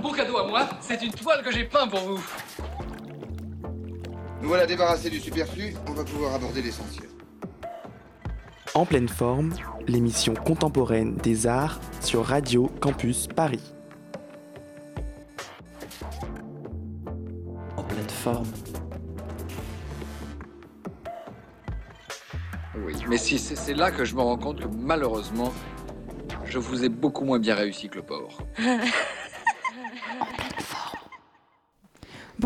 Pour cadeau à moi, c'est une toile que j'ai peint pour vous. Nous voilà débarrassés du superflu, on va pouvoir aborder l'essentiel. En pleine forme, l'émission contemporaine des arts sur Radio Campus Paris. En pleine forme. Oui, mais si c'est c'est là que je me rends compte que malheureusement, je vous ai beaucoup moins bien réussi que le porc.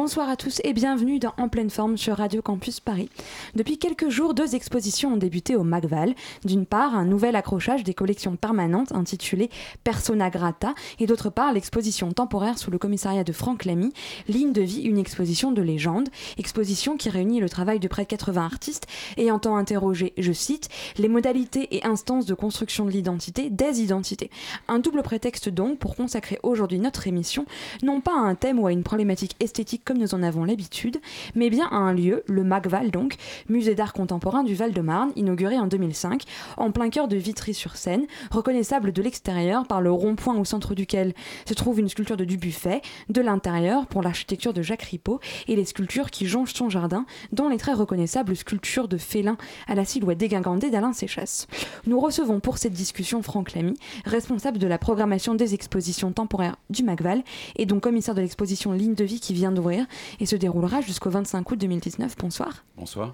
Bonsoir à tous et bienvenue dans En pleine forme sur Radio Campus Paris. Depuis quelques jours, deux expositions ont débuté au Macval. D'une part, un nouvel accrochage des collections permanentes intitulé Persona Grata et d'autre part, l'exposition temporaire sous le commissariat de Franck Lamy, Ligne de vie, une exposition de légende. Exposition qui réunit le travail de près de 80 artistes et entend interroger, je cite, les modalités et instances de construction de l'identité des identités. Un double prétexte donc pour consacrer aujourd'hui notre émission, non pas à un thème ou à une problématique esthétique comme nous en avons l'habitude, mais bien à un lieu, le MACVAL donc, musée d'art contemporain du Val-de-Marne, inauguré en 2005, en plein cœur de Vitry-sur-Seine, reconnaissable de l'extérieur par le rond-point au centre duquel se trouve une sculpture de Dubuffet, de l'intérieur pour l'architecture de Jacques Ripaud et les sculptures qui jonchent son jardin, dont les très reconnaissables sculptures de félin à la silhouette dégingandée d'Alain Séchasse. Nous recevons pour cette discussion Franck Lamy, responsable de la programmation des expositions temporaires du MACVAL et donc commissaire de l'exposition Ligne de vie qui vient d'ouvrir et se déroulera jusqu'au 25 août 2019. Bonsoir. Bonsoir.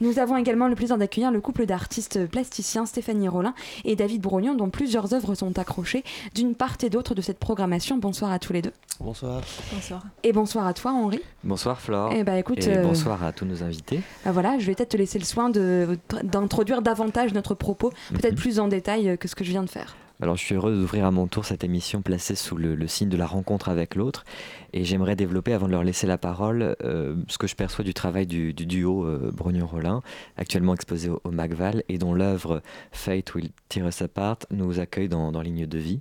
Nous avons également le plaisir d'accueillir le couple d'artistes plasticiens Stéphanie Rollin et David Brognon, dont plusieurs œuvres sont accrochées d'une part et d'autre de cette programmation. Bonsoir à tous les deux. Bonsoir. Bonsoir. Et bonsoir à toi, Henri. Bonsoir Flore. Eh ben, écoute, Et euh, bonsoir à tous nos invités. Ah, voilà, je vais peut-être te laisser le soin de- d'introduire davantage notre propos, peut-être Mhm. plus en détail que ce que je viens de faire. Alors je suis heureux d'ouvrir à mon tour cette émission placée sous le, signe de la rencontre avec l'autre et j'aimerais développer avant de leur laisser la parole euh, ce que je perçois du travail du, du duo euh, Brognon-Rollin, actuellement exposé au, au et dont l'œuvre Fate Will Tear Us Apart nous accueille dans Ligne de vie.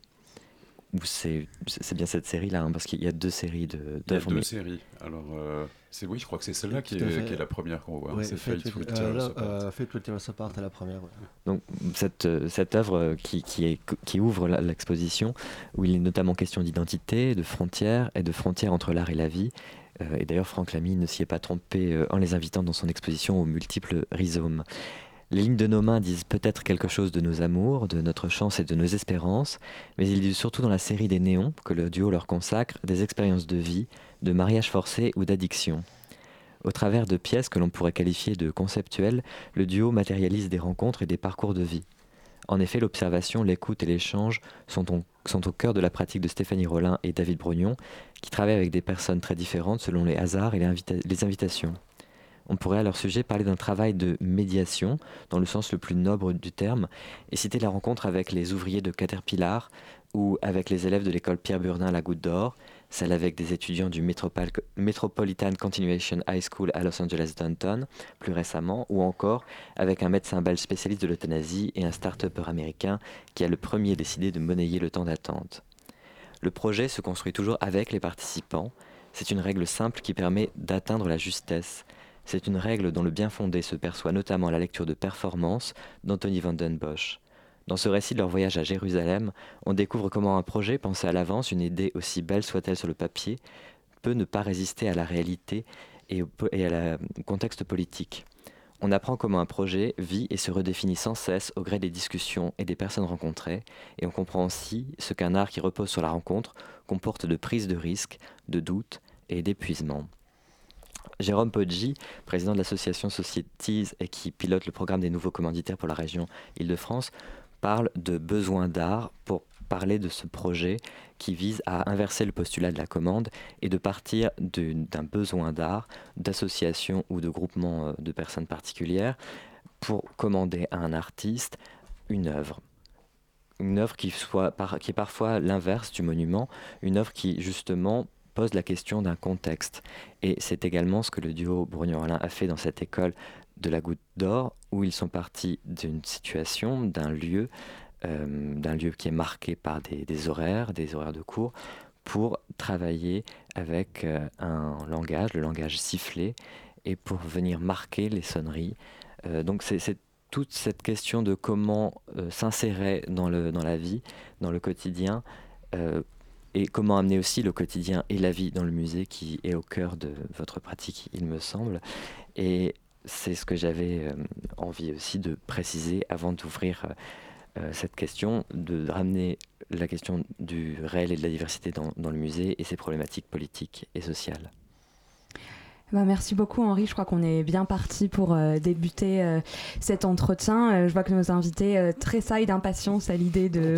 C'est c'est bien cette série là, parce qu'il y a deux séries de- Il y a deux mais- séries. Alors, euh, c'est oui, je crois que c'est celle-là qui, est- fait. qui est la première qu'on voit. Ouais, c'est Fate Fate euh, Tear là, Us Apart. euh, Fate Will Tear Us Apart à la première. ouais. Donc cette, euh, cette œuvre euh, qui, qui, est, qui ouvre l'exposition, où il est notamment question d'identité, de frontières et de frontières entre l'art et la vie. Euh, et d'ailleurs, Franck Lamy ne s'y est pas trompé euh, en les invitant dans son exposition aux multiples rhizomes. Les lignes de nos mains disent peut-être quelque chose de nos amours, de notre chance et de nos espérances, mais ils disent surtout dans la série des néons que le duo leur consacre des expériences de vie, de mariage forcé ou d'addiction. Au travers de pièces que l'on pourrait qualifier de conceptuelles, le duo matérialise des rencontres et des parcours de vie. En effet, l'observation, l'écoute et l'échange sont, au- cœur de la pratique de Stéphanie Rollin et David Brognon, qui travaillent avec des personnes très différentes selon les hasards et les invitations. On pourrait à leur sujet parler d'un travail de médiation, dans le sens le plus noble du terme, et citer la rencontre avec les ouvriers de Caterpillar ou avec les élèves de l'école Pierre Burdin à la Goutte d'Or, celle avec des étudiants du Metropol- Metropolitan Continuation High School à Los Angeles Downtown, plus récemment, ou encore avec un médecin belge spécialiste de l'euthanasie et un start-upper américain qui a le premier décidé de monnayer le temps d'attente. Le projet se construit toujours avec les participants. C'est une règle simple qui permet d'atteindre la justesse. C'est une règle dont le bien fondé se perçoit notamment à la lecture de Performance d'Anthony van den Bosch. Dans ce récit de leur voyage à Jérusalem, on découvre comment un projet pensé à l'avance, une idée aussi belle soit-elle sur le papier, peut ne pas résister à la réalité et au, à contexte politique. On apprend comment un projet vit et se redéfinit sans cesse au gré des discussions et des personnes rencontrées, et on comprend aussi ce qu'un art qui repose sur la rencontre comporte de prise de risque, de doute et d'épuisement. Jérôme Poggi, président de l'association Societies et qui pilote le programme des nouveaux commanditaires pour la région Île-de-France, parle de besoin d'art pour parler de ce projet qui vise à inverser le postulat de la commande et de partir d'un besoin d'art, d'association ou de groupement euh, de personnes particulières pour commander à un artiste une œuvre. Une œuvre qui, soit qui est parfois l'inverse du monument, une œuvre qui justement pose la question d'un contexte. Et c'est également ce que le duo Brognon-Rollin a fait dans cette école de la Goutte d'Or, où ils sont partis d'une situation, d'un lieu, euh, d'un lieu qui est marqué par des, horaires, des horaires de cours, pour travailler avec euh, un langage, le langage sifflé, et pour venir marquer les sonneries. Euh, donc c'est toute cette question de comment s'insérer dans, dans la vie, dans le quotidien, et comment amener aussi le quotidien et la vie dans le musée qui est au cœur de votre pratique, il me semble. Et c'est ce que j'avais euh, envie aussi de préciser avant d'ouvrir euh, cette question, de ramener la question du réel et de la diversité dans le musée et ses problématiques politiques et sociales. Bah, merci beaucoup Henri, je crois qu'on est bien parti pour euh, débuter euh, cet entretien. Euh, je vois que nos invités tressaillent d'impatience à l'idée de,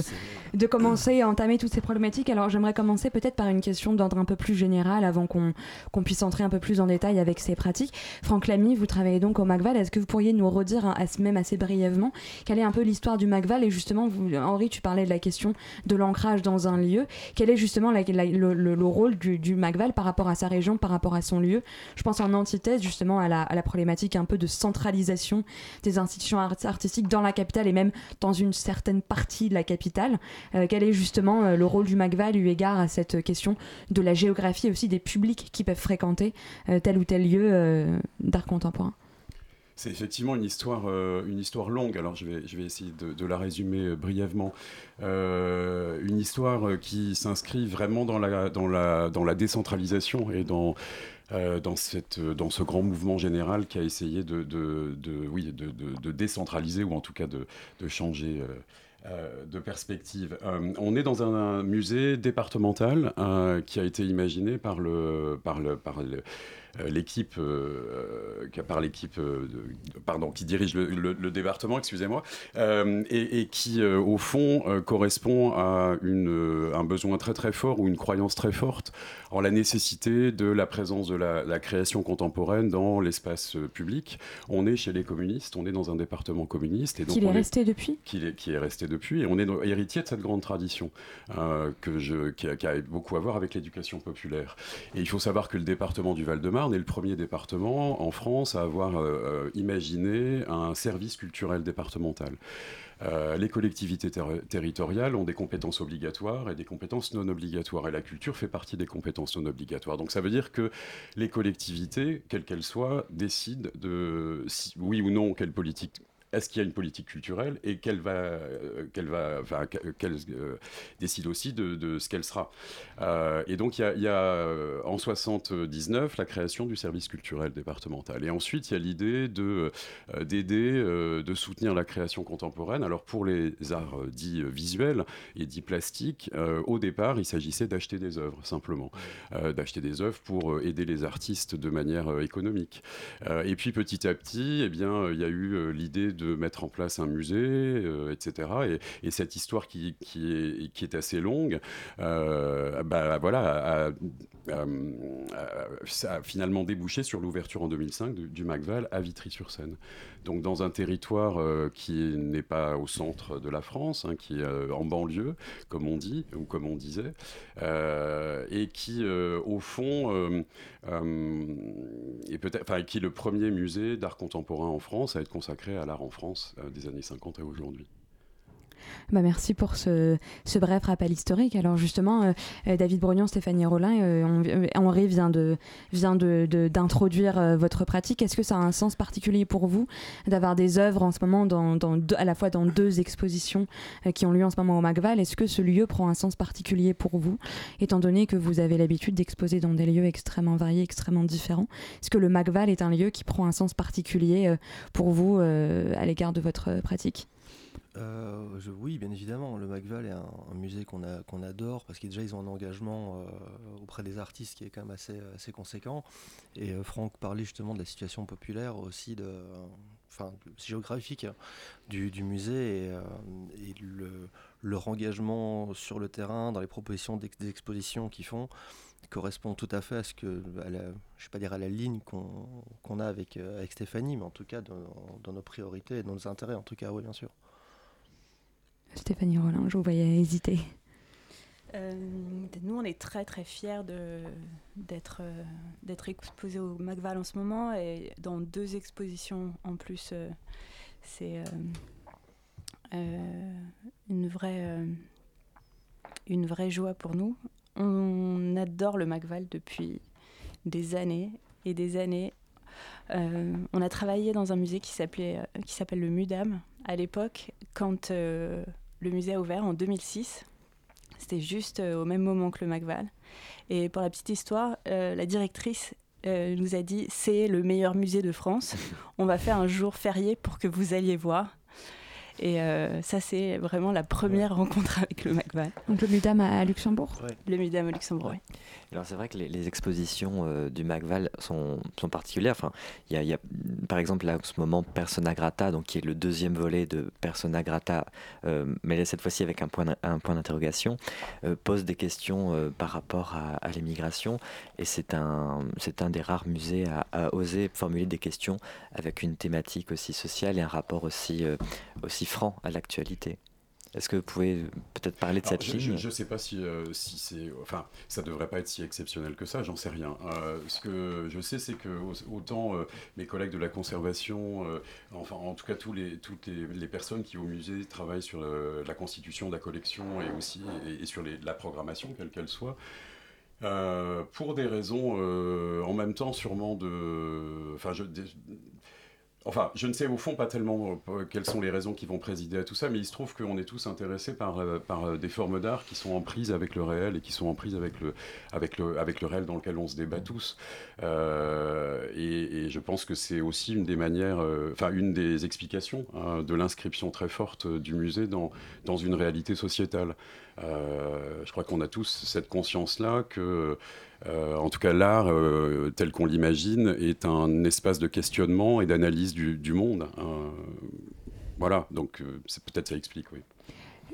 de commencer à entamer toutes ces problématiques. Alors j'aimerais commencer peut-être par une question d'ordre un peu plus général avant qu'on qu'on puisse entrer un peu plus en détail avec ces pratiques. Franck Lamy, vous travaillez donc au MACVAL. Est-ce que vous pourriez nous redire, hein, même assez brièvement, quelle est un peu l'histoire du MACVAL Et justement, vous, Henri, tu parlais de la question de l'ancrage dans un lieu. Quel est justement la, le, le, rôle du, du MACVAL par rapport à sa région, par rapport à son lieu? je pense en antithèse justement à la, problématique un peu de centralisation des institutions artistiques dans la capitale et même dans une certaine partie de la capitale. Euh, quel est justement euh, le rôle du MACVAL eu égard à cette question de la géographie et aussi des publics qui peuvent fréquenter euh, tel ou tel lieu d'art contemporain? C'est effectivement une histoire, une histoire longue. Alors je vais, je essayer de, la résumer brièvement. Une histoire qui s'inscrit vraiment dans la décentralisation et dans, euh, dans, cette, dans ce grand mouvement général qui a essayé de, de, de oui, de, décentraliser ou en tout cas de, changer. Euh, euh, de perspective. Euh, on est dans un, musée départemental euh, qui a été imaginé par le, par le, par le, euh, l'équipe euh, par l'équipe euh, pardon qui dirige le, le, le département excusez-moi euh, et, et, qui euh, au fond euh, correspond à une, un besoin très très fort ou une croyance très forte en la nécessité de la présence de la, la création contemporaine dans l'espace public. On est chez les communistes on est dans un département communiste et donc qui est resté est, depuis? Qui est, qui est resté depuis et on est héritier de cette grande tradition que je qui a, qui a beaucoup à voir avec l'éducation populaire. Et il faut savoir que le département du Val-de-Marne Marne est le premier département en France à avoir euh, imaginé un service culturel départemental. Euh, les collectivités ter territoriales ont des compétences obligatoires et des compétences non obligatoires. Et la culture fait partie des compétences non obligatoires. Donc ça veut dire que les collectivités, quelles qu'elles soient, décident de oui ou non quelle politique est-ce qu'il y a une politique culturelle et qu'elle va, euh, qu'elle va, enfin, qu'elle euh, décide aussi de, ce qu'elle sera. Euh, et donc il y a, en 79 la création du service culturel départemental. Et ensuite il y a l'idée de d'aider, de soutenir la création contemporaine. Alors pour les arts dits visuels et dits plastiques, au départ il s'agissait d'acheter des œuvres simplement, d'acheter des œuvres pour aider les artistes de manière économique. et puis petit à petit, eh bien il y a eu l'idée de de mettre en place un musée, euh, etc. Et, et, cette histoire qui, est, assez longue, euh, bah, voilà, a, a, ça a finalement débouché sur l'ouverture en 2005 du, du MacVal à Vitry-sur-Seine. Donc dans un territoire euh, qui n'est pas au centre de la France, hein, qui est euh, en banlieue, comme on dit, ou comme on disait, euh, et qui, au fond, est peut-être, qui est le premier musée d'art contemporain en France à être consacré à l'art en France des années 50 et aujourd'hui. Bah merci pour ce, bref rappel historique. Alors justement, euh, euh David Brognon, Stéphanie Rollin, euh, Henri vient de vient de, de, d'introduire euh, votre pratique. Est-ce que ça a un sens particulier pour vous d'avoir des œuvres en ce moment à la fois dans deux expositions qui ont lieu en ce moment au Macval Est-ce que ce lieu prend un sens particulier pour vous, étant donné que vous avez l'habitude d'exposer dans des lieux extrêmement variés, extrêmement différents? Est-ce que le Macval est un lieu qui prend un sens particulier pour vous à l'égard de votre pratique? Euh, oui, bien évidemment. Le MacVal est un, musée qu'on adore parce qu'ils déjà ont un engagement euh, auprès des artistes qui est quand même assez, assez conséquent. Et euh, Franck parlait justement de la situation populaire aussi, de, enfin géographique du, du musée et, et le, leur engagement sur le terrain dans les propositions d'expositions qu'ils font correspond tout à fait à ce que, à la, vais pas dire à la ligne qu'on qu a avec, avec Stéphanie, mais en tout cas dans, dans nos priorités et dans nos intérêts, en tout cas, oui, bien sûr. Stéphanie Rollin, je vous voyais hésiter. Euh, nous, on est très très fiers d'être euh, d'être exposés au MacVal en ce moment et dans deux expositions en plus. Euh, c'est une vraie une vraie joie pour nous. On adore le MacVal depuis des années et des années. on a travaillé dans un musée qui s'appelle le Mudam à l'époque quand le musée a ouvert en 2006 C'était juste au même moment que le Macval. Et pour la petite histoire, la directrice nous a dit c'est le meilleur musée de France. On va faire un jour férié pour que vous alliez voir. Et euh, ça, c'est vraiment la première rencontre avec le McVal. Donc le Mudam à Luxembourg? Le Mudam à Luxembourg, oui. Alors c'est vrai que les, expositions euh, du McVal sont, sont particulières. Enfin, il y, a, par exemple là en ce moment Persona Grata, donc qui est le deuxième volet de Persona Grata, euh, mais cette fois-ci avec un point, un point d'interrogation, pose des questions par rapport à, l'immigration. Et c'est un, c'est un des rares musées à, à, oser formuler des questions avec une thématique aussi sociale et un rapport aussi, aussi franc à l'actualité. Est-ce que vous pouvez peut-être parler de cette ligne Je ne sais pas si, euh, si c'est... Enfin, ça devrait pas être si exceptionnel que ça, j'en sais rien. Euh, ce que je sais, c'est que autant euh, mes collègues de la conservation, enfin en tout cas tous les, toutes les, personnes qui au musée travaillent sur la constitution de la collection et aussi et, sur la programmation, quelle qu'elle soit, pour des raisons en même temps sûrement de... Enfin, je, Enfin, je ne sais au fond pas tellement euh, quelles sont les raisons qui vont présider à tout ça, mais il se trouve qu'on est tous intéressés par, euh, par euh, des formes d'art qui sont en prise avec le réel et qui sont en prise avec le, avec le, avec le réel dans lequel on se débat tous. et, je pense que c'est aussi une des manières, enfin une des explications hein, de l'inscription très forte du musée dans, dans une réalité sociétale. Je crois qu'on a tous cette conscience-là que euh, en tout cas, l'art, euh, tel qu'on l'imagine, est un espace de questionnement et d'analyse du, monde. Hein. voilà, donc euh, peut-être ça explique, oui.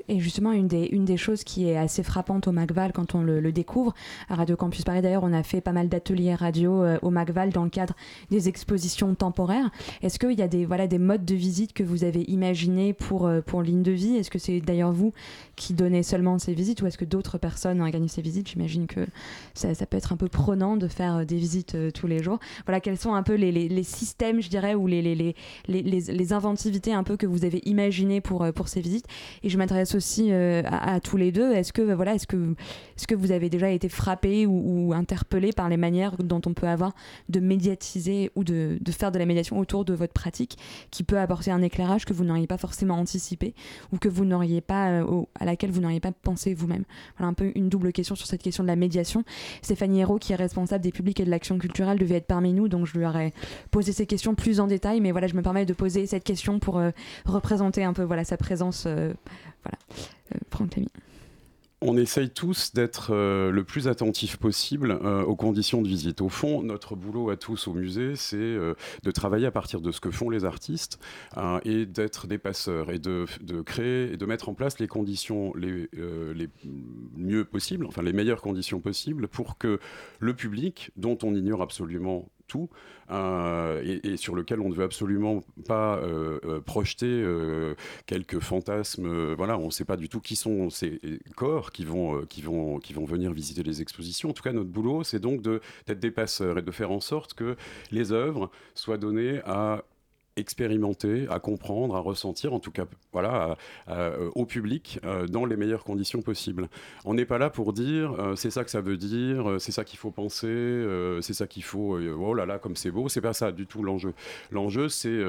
Et justement, une des, une des choses qui est assez frappante au Macval quand on le, découvre, à Radio Campus Paris d'ailleurs, on a fait pas mal d'ateliers radio euh, au Macval dans le cadre des expositions temporaires. Est-ce qu'il y a des, voilà, des modes de visite que vous avez imaginés pour, euh, pour Ligne de Vie? Est-ce que c'est d'ailleurs vous qui donnez seulement ces visites ou est-ce que d'autres personnes gagné ces visites? J'imagine que ça, ça, peut être un peu prenant de faire euh, des visites tous les jours. Voilà, quels sont un peu les, les, les systèmes, je dirais, ou les, les, les, les, inventivités un peu que vous avez imaginées pour, pour ces visites? Et je m'intéresse aussi euh, à, tous les deux. Est-ce que, voilà, est-ce que, est-ce que vous avez déjà été frappé ou, interpellé par les manières dont on peut avoir de médiatiser ou de, faire de la médiation autour de votre pratique qui peut apporter un éclairage que vous n'auriez pas forcément anticipé ou que vous n'auriez pas, euh, à laquelle vous n'auriez pas pensé vous-même? Voilà un peu une double question sur cette question de la médiation. Stéphanie Hérault, qui est responsable des publics et de l'action culturelle, devait être parmi nous, donc je lui aurais posé ces questions plus en détail, mais voilà, je me permets de poser cette question pour euh, représenter un peu voilà, sa présence voilà. Euh, on essaye tous d'être euh, le plus attentif possible euh, aux conditions de visite. Au fond, notre boulot à tous au musée, c'est de travailler à partir de ce que font les artistes et d'être des passeurs et de, créer et de mettre en place les conditions les, les mieux possibles, enfin les meilleures conditions possibles pour que le public, dont on ignore absolument euh, et, sur lequel on ne veut absolument pas euh, euh, projeter quelques fantasmes. voilà, on ne sait pas du tout qui sont ces corps qui vont, qui, vont, qui vont venir visiter les expositions. En tout cas, notre boulot, c'est donc d'être des passeurs et de faire en sorte que les œuvres soient données à expérimenter, à comprendre, à ressentir, en tout cas, voilà, euh, au public euh, dans les meilleures conditions possibles. On n'est pas là pour dire euh, c'est ça que ça veut dire, c'est ça qu'il faut penser, c'est ça qu'il faut. oh là là, comme c'est beau. C'est pas ça du tout l'enjeu. L'enjeu, c'est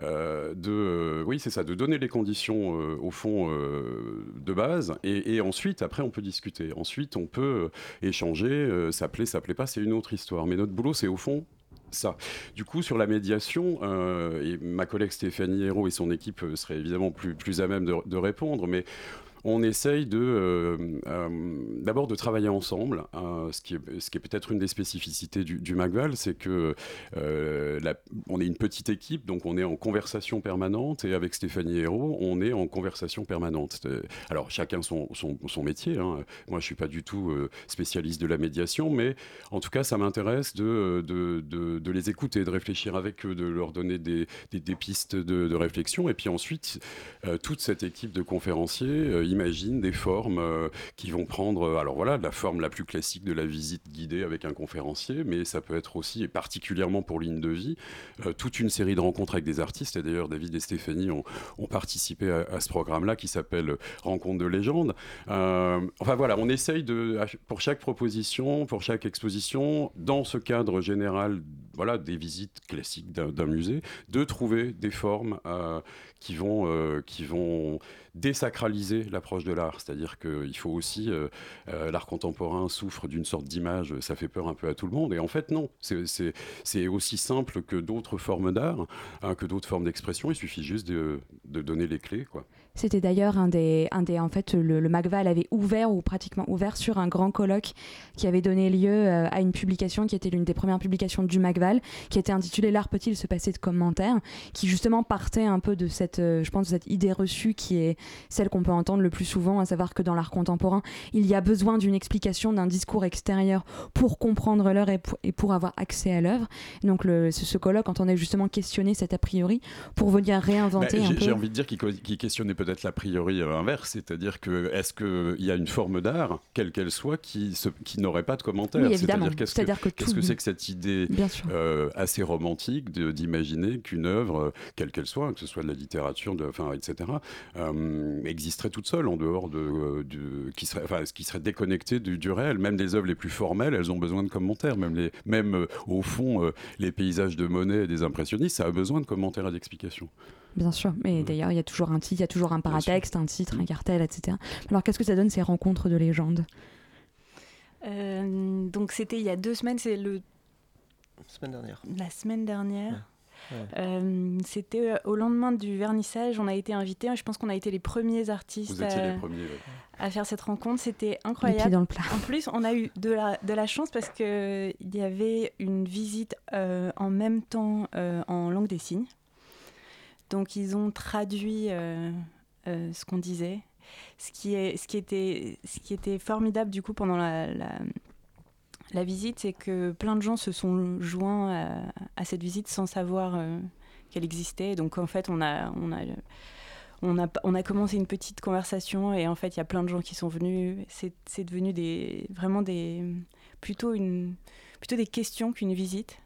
de, oui, c'est ça, de donner les conditions au fond de base, et, et, ensuite, après, on peut discuter. Ensuite, on peut échanger. ça plaît, ça plaît pas, c'est une autre histoire. Mais notre boulot, c'est au fond Du coup, sur la médiation, euh, et ma collègue Stéphanie Hérault et son équipe euh, seraient évidemment plus, à même de répondre, mais on essaye euh, euh, d'abord de travailler ensemble. Hein, ce qui est, peut-être une des spécificités du, Magval, c'est que euh, on est une petite équipe, donc on est en conversation permanente. Et avec Stéphanie Hérault, on est en conversation permanente. Alors chacun son, métier. Hein. Moi, je suis pas du tout spécialiste de la médiation, mais en tout cas, ça m'intéresse de les écouter, de réfléchir avec eux, de leur donner des, pistes de, réflexion. Et puis ensuite, toute cette équipe de conférenciers imagine des formes euh, qui vont prendre, euh, alors voilà, la forme la plus classique de la visite guidée avec un conférencier, mais ça peut être aussi, et particulièrement pour Ligne de Vie, euh, toute une série de rencontres avec des artistes. Et d'ailleurs, David et Stéphanie ont, participé à, ce programme-là qui s'appelle Rencontre de légende. enfin voilà, on essaye de, pour chaque proposition, pour chaque exposition, dans ce cadre général voilà, des visites classiques d'un musée, de trouver des formes qui vont, qui vont désacraliser l'approche de l'art. C'est-à-dire qu'il faut aussi, euh, euh, l'art contemporain souffre d'une sorte d'image, ça fait peur un peu à tout le monde. Et en fait, non, c'est aussi simple que d'autres formes d'art, hein, que d'autres formes d'expression. Il suffit juste de, de donner les clés. quoi. C'était d'ailleurs un des, un des. En fait, le, le, MACVAL avait ouvert ou pratiquement ouvert sur un grand colloque qui avait donné lieu euh, à une publication qui était l'une des premières publications du MACVAL, qui était intitulée L'art peut-il se passer de commentaires, qui justement partait un peu de cette, euh, je pense, de cette idée reçue qui est celle qu'on peut entendre le plus souvent, à savoir que dans l'art contemporain, il y a besoin d'une explication, d'un discours extérieur pour comprendre l'œuvre et, pour avoir accès à l'œuvre. Donc le, ce, colloque entendait justement questionner cet a priori pour venir réinventer bah, un peu. J'ai envie de dire qu'il questionnait peut-être l'a priori inverse, c'est-à-dire que est-ce qu'il y a une forme d'art, quelle qu'elle soit, qui, qui n'aurait pas de commentaire C'est-à-dire qu'est-ce que c'est que, cette idée euh, assez romantique d'imaginer qu'une œuvre, quelle qu'elle soit, que ce soit de la littérature, de, enfin, etc., euh, existerait toute seule en dehors de, qui serait, enfin, qui serait déconnectée du, réel. Même des œuvres les plus formelles, elles ont besoin de commentaires. Même les, même euh, au fond, les paysages de Monet et des impressionnistes, ça a besoin de commentaires et d'explications. Bien sûr, mais d'ailleurs, il y a toujours un titre, il y a toujours un paratexte, un titre, un cartel, etc. Alors, qu'est-ce que ça donne ces rencontres de légendes? Euh, Donc, c'était il y a deux semaines, c'est le. Semaine dernière. La semaine dernière. Euh, c'était euh, au lendemain du vernissage, on a été invités. Je pense qu'on a été les premiers artistes à, faire cette rencontre. C'était incroyable. Dans le plat. En plus, on a eu de la, de la chance parce qu'il y avait une visite en même temps en langue des signes. Donc ils ont traduit euh, euh, ce qu'on disait. Ce qui, est, ce, qui était, ce qui était formidable du coup pendant la, visite, c'est que plein de gens se sont joints à, cette visite sans savoir euh, qu'elle existait. Donc en fait, on a, on a, on a, on a commencé une petite conversation et en fait, il y a plein de gens qui sont venus. C'est devenu des, vraiment des, plutôt, une, plutôt des questions qu'une visite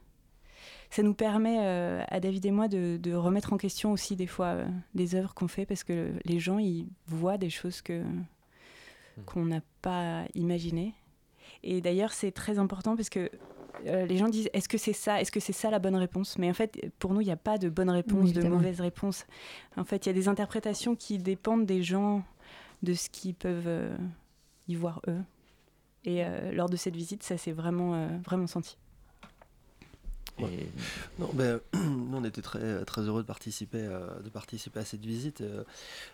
ça nous permet euh, à David et moi de, remettre en question aussi des fois euh, des œuvres qu'on fait parce que les gens ils voient des choses que hmm. qu'on n'a pas imaginées. Et d'ailleurs c'est très important parce que euh, les gens disent est-ce que c'est ça Est-ce que c'est ça la bonne réponse? Mais en fait, pour nous, il n'y a pas de bonne réponse, de mauvaise réponse. En fait, il y a des interprétations qui dépendent des gens, de ce qu'ils peuvent y voir eux. Et lors de cette visite, ça s'est vraiment, vraiment senti. Non, ben, nous, on était très, très heureux de participer, euh, de participer à cette visite, euh,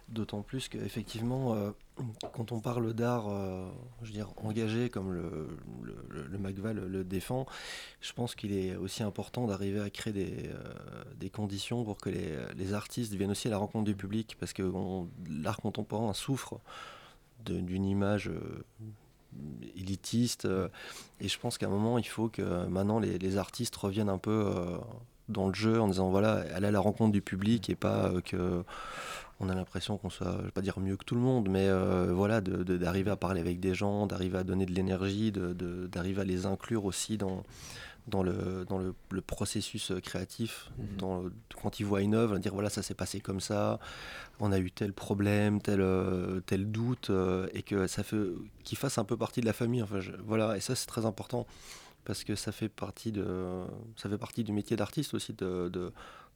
d'autant plus qu'effectivement, euh, quand on parle d'art, je veux dire, engagé comme le, le, le MacVal le défend, je pense qu'il est aussi important d'arriver à créer des, des, conditions pour que les, les, artistes viennent aussi à la rencontre du public, parce que l'art contemporain souffre d'une image élitiste. Euh, et je pense qu'à un moment, il faut que maintenant les, artistes reviennent un peu euh, dans le jeu en disant voilà, aller à la rencontre du public et pas euh, que on a l'impression qu'on soit, je vais pas dire mieux que tout le monde, mais voilà, d'arriver à parler avec des gens, d'arriver à donner de l'énergie, d'arriver à les inclure aussi dans, dans le, dans le, processus euh, créatif, mhm. dans, quand ils voient une œuvre, dire voilà, ça s'est passé comme ça, on a eu tel problème, tel, euh, tel doute, euh, et que ça fait qu'ils fassent un peu partie de la famille. Enfin, voilà, et ça c'est très important parce que ça fait partie de, ça fait partie du métier d'artiste aussi de,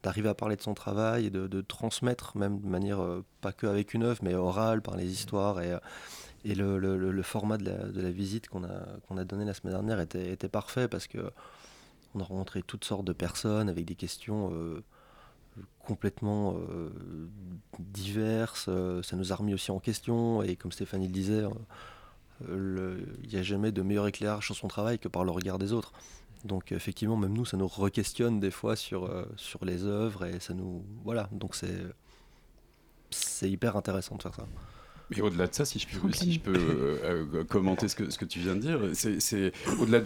d'arriver à parler de son travail et de, transmettre même de manière pas que avec une œuvre mais orale par les histoires et et le, format de la, visite qu'on a, donné la semaine dernière était, parfait parce que on a rencontré toutes sortes de personnes avec des questions euh, complètement euh, diverses. Euh, ça nous a remis aussi en question. Et comme Stéphanie le disait, il n'y a jamais de meilleur éclairage sur son travail que par le regard des autres. Donc effectivement, même nous, ça nous re-questionne des fois sur, les œuvres et ça nous... Voilà, donc c'est hyper intéressant de faire ça. Mais au-delà de ça, si je peux, si je peux euh, euh, commenter ce que, ce que tu viens de dire, c'est au-delà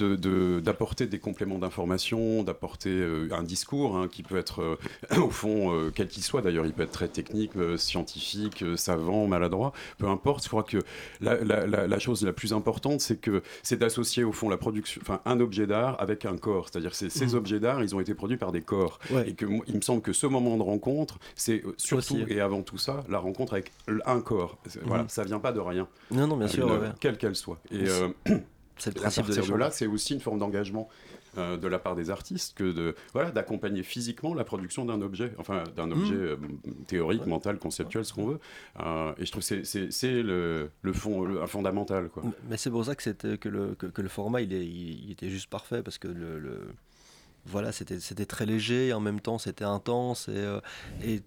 d'apporter de, des compléments d'information, d'apporter euh, un discours hein, qui peut être, au fond, quel qu'il soit d'ailleurs, il peut être très technique, scientifique, savant, maladroit, peu importe. Je crois que la, la, la, chose la plus importante, c'est que c'est d'associer au fond la production, enfin un objet d'art avec un corps. C'est-à-dire que ces mmh. objets d'art, ils ont été produits par des corps. Et que il me semble que ce moment de rencontre, c'est surtout et avant tout ça, la rencontre avec un corps. Voilà, ça vient pas de rien. Non, non, bien sûr. Quelle qu'elle soit. Et euh, à partir de, là, c'est aussi une forme d'engagement euh, de la part des artistes que de voilà d'accompagner physiquement la production d'un objet, enfin d'un mmh. objet euh, théorique, mental, conceptuel, ce qu'on veut. Euh, et je trouve que c'est le, le fond, le, fondamental. Quoi. Mais c'est pour ça que, que, le, que, le format il, est, il, était juste parfait parce que le, voilà c'était très léger et en même temps c'était intense et, et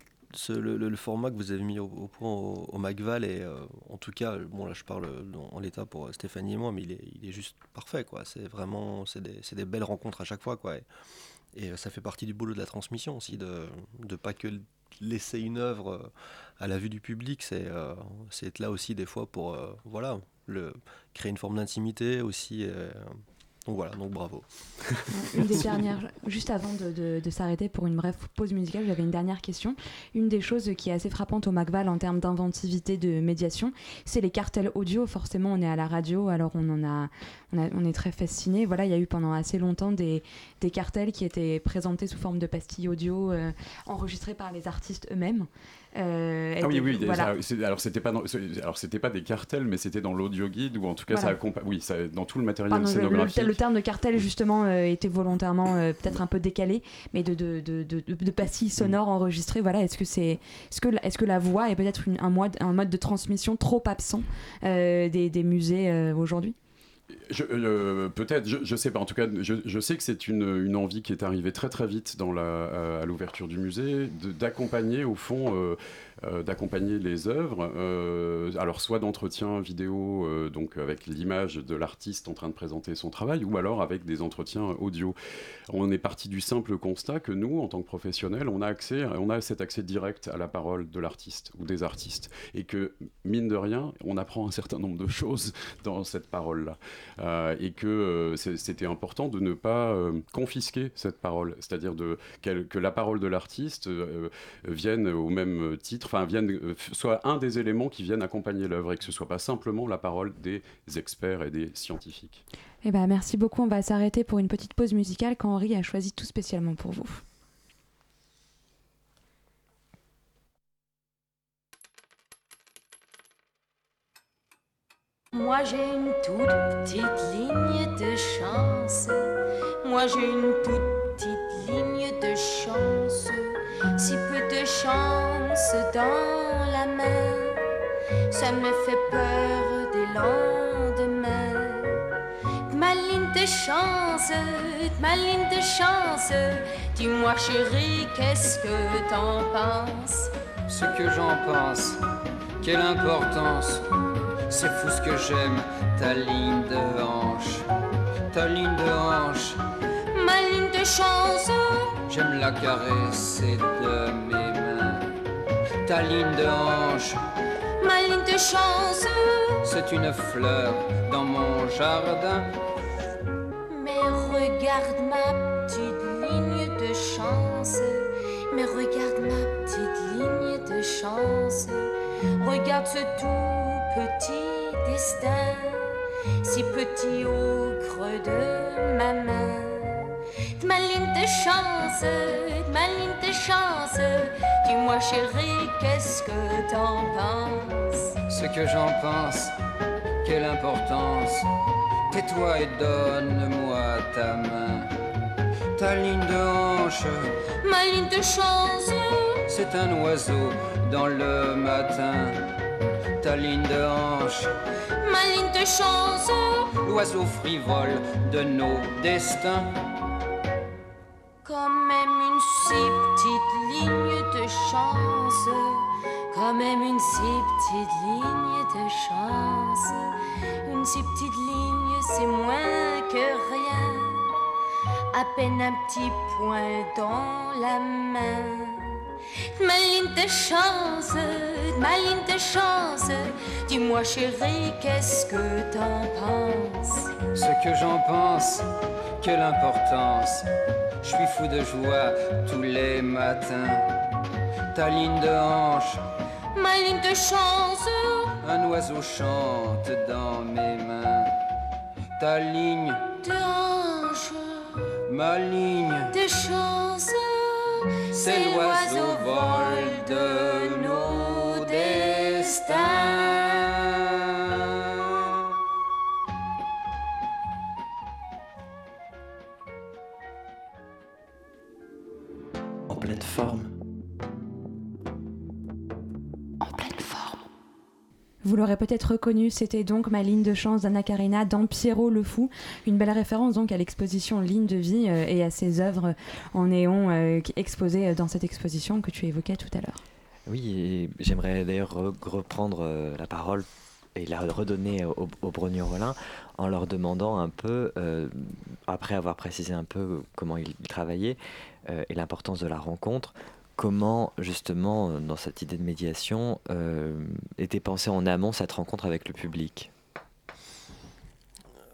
le, format que vous avez mis au, point au, Macval et en tout cas bon là je parle en l'état pour Stéphanie et moi mais il est, juste parfait quoi. C'est vraiment c'est des, des, belles rencontres à chaque fois quoi. Et, ça fait partie du boulot de la transmission aussi de ne pas que laisser une œuvre à la vue du public. C'est c'est être là aussi des fois pour voilà le créer une forme d'intimité aussi donc voilà, donc bravo. Juste avant de, s'arrêter pour une brève pause musicale, j'avais une dernière question. Une des choses qui est assez frappante au Macval en termes d'inventivité, de médiation, c'est les cartels audio. Forcément, on est à la radio, alors on en a, on, est très fasciné. Voilà, il y a eu pendant assez longtemps des, des, cartels qui étaient présentés sous forme de pastilles audio euh, enregistrées par les artistes eux-mêmes. Euh, ah oui, oui. alors c'était pas, alors c'était pas des cartels, mais c'était dans l'audio guide ou en tout cas ça oui, ça, dans tout le matériel scénographique. Le, terme de cartel justement euh, était volontairement euh, peut-être un peu décalé, mais de de, de, de, pastilles sonores enregistrées. Voilà, est-ce que c'est, est-ce que est-ce que la voix est peut-être un mode un mode de transmission trop absent des, des, musées aujourd'hui? Peut-être, je, sais pas. En tout cas, je, sais que c'est une, envie qui est arrivée très très vite la, à, l'ouverture du musée, d'accompagner au fond euh, euh, d'accompagner les œuvres, euh, alors soit d'entretien vidéo, euh, donc avec l'image de l'artiste en train de présenter son travail, ou alors avec des entretiens audio. On est parti du simple constat que nous, en tant que professionnels, on a accès, on a cet accès direct à la parole de l'artiste ou des artistes, et que mine de rien, on apprend un certain nombre de choses dans cette parole-là, et que c'était important de ne pas confisquer cette parole, c'est-à-dire que la parole de l'artiste vienne au même titre enfin, viennent, euh, soit un des éléments qui viennent accompagner l'œuvre et que ce soit pas simplement la parole des experts et des scientifiques. Eh ben, merci beaucoup. On va s'arrêter pour une petite pause musicale qu'Henri a choisi tout spécialement pour vous. Moi j'ai une toute petite ligne de chance. Moi j'ai une toute petite ligne de chance si peu de chance dans la main, ça me fait peur des lendemains. Ma ligne de chance, ma ligne de chance, dis-moi chérie, qu'est-ce que t'en penses? Ce que j'en pense, quelle importance, c'est fou ce que j'aime, ta ligne de hanche, ta ligne de hanche. Ma ligne de chance. J'aime la caresser de mes ta ligne de hanche. Ma ligne de chance, c'est une fleur dans mon jardin. Mais regarde ma petite ligne de chance. Mais regarde ma petite ligne de chance. Regarde ce tout petit destin, si petit au creux de ma main ma ligne de chance, ma ligne de chance. Dis-moi chérie, qu'est-ce que t'en penses? Ce que j'en pense, quelle importance. Tais-toi et donne-moi ta main. Ta ligne de hanche, ma ligne de chance. C'est un oiseau dans le matin. Ta ligne de hanche, ma ligne de chance. L'oiseau frivole de nos destins quand même une si petite ligne de chance, quand même une si petite ligne de chance, une si petite ligne c'est moins que rien, à peine un petit point dans la main. Ma ligne de chance, ma ligne de chance, dis-moi chérie, qu'est-ce que t'en penses? Ce que j'en pense, quelle importance je suis fou de joie tous les matins. Ta ligne de hanche, ma ligne de chance. Un oiseau chante dans mes mains. Ta ligne de hanche, ma ligne de chance. C'est l'oiseau vol de Vous l'aurez peut-être reconnu, c'était donc ma ligne de chance d'Anna Karina dans Pierrot le Fou. Une belle référence donc à l'exposition Ligne de vie euh, et à ses œuvres en néon euh, exposées dans cette exposition que tu évoquais tout à l'heure. Oui, j'aimerais d'ailleurs re- reprendre euh, la parole et la redonner aux, aux Brognon-Rollin en leur demandant un peu, après avoir précisé un peu comment ils travaillaient et l'importance de la rencontre, comment justement euh, dans cette idée de médiation euh, était pensée en amont cette rencontre avec le public?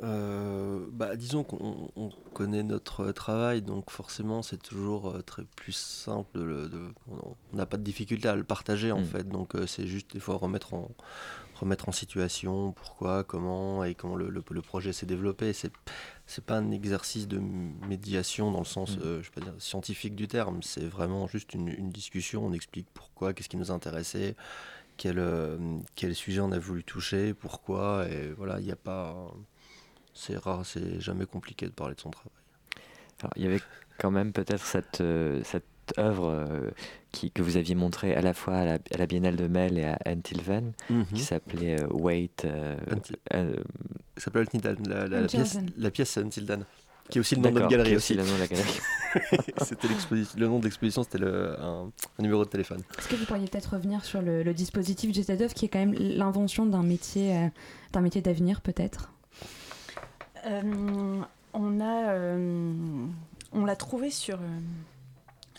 Euh, bah, disons qu'on on connaît notre travail, donc forcément c'est toujours très plus simple. De, le- de- on n'a pas de difficulté à le partager en Mm. fait, donc c'est juste des fois remettre en, remettre en situation pourquoi, comment et comment le, le- le projet s'est développé. C'est c'est pas un exercice de médiation dans le sens Mm. euh, je peux dire, scientifique du terme, c'est vraiment juste une, une discussion. On explique pourquoi, qu'est-ce qui nous intéressait, quel, euh, quel sujet on a voulu toucher, pourquoi, et voilà, il n'y a pas. C'est rare, c'est jamais compliqué de parler de son travail. Alors, il y avait quand même peut-être cette, euh, cette œuvre euh, qui, que vous aviez montrée à la fois à la, à la Biennale de Mel et à Antilven, qui s'appelait euh, Wait. euh, Anti- euh, Ça s'appelle Until Dawn, la, la- la pièce, la pièce Dawn, qui est aussi le nom de notre galerie aussi. aussi le nom de la galerie. c'était l'exposition, le nom de l'exposition, c'était le- un, un numéro de téléphone. Est-ce que vous pourriez peut-être revenir sur le, le dispositif de cette œuvre qui est quand même l'invention d'un métier, euh, d'un métier d'avenir peut-être? Euh, on a, euh, on l'a trouvé sur, euh,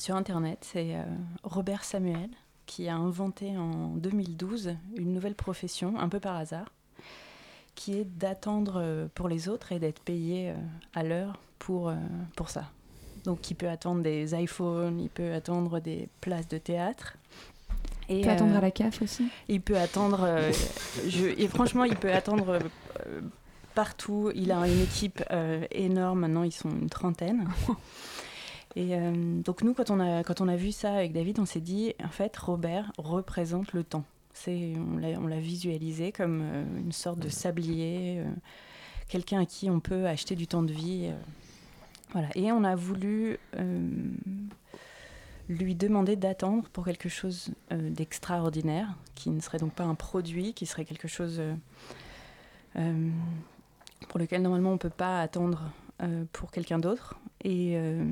sur Internet. C'est euh, Robert Samuel qui a inventé en 2012 une nouvelle profession, un peu par hasard, qui est d'attendre euh, pour les autres et d'être payé euh, à l'heure pour, pour ça. Donc il peut attendre des iPhones, il peut attendre des places de théâtre. Et, Il peut attendre à la CAF aussi il peut attendre. euh, je- et franchement, il peut attendre partout. Il a une équipe euh, énorme. Maintenant, ils sont une trentaine. Et euh, donc nous, quand on a quand on a vu ça avec David, on s'est dit en fait, Robert représente le temps. C'est on l'a visualisé comme euh, une sorte de sablier, euh, quelqu'un à qui on peut acheter du temps de vie. euh, voilà. Et on a voulu lui demander d'attendre pour quelque chose d'extraordinaire, qui ne serait donc pas un produit, qui serait quelque chose pour lequel normalement on ne peut pas attendre pour quelqu'un d'autre. Et euh,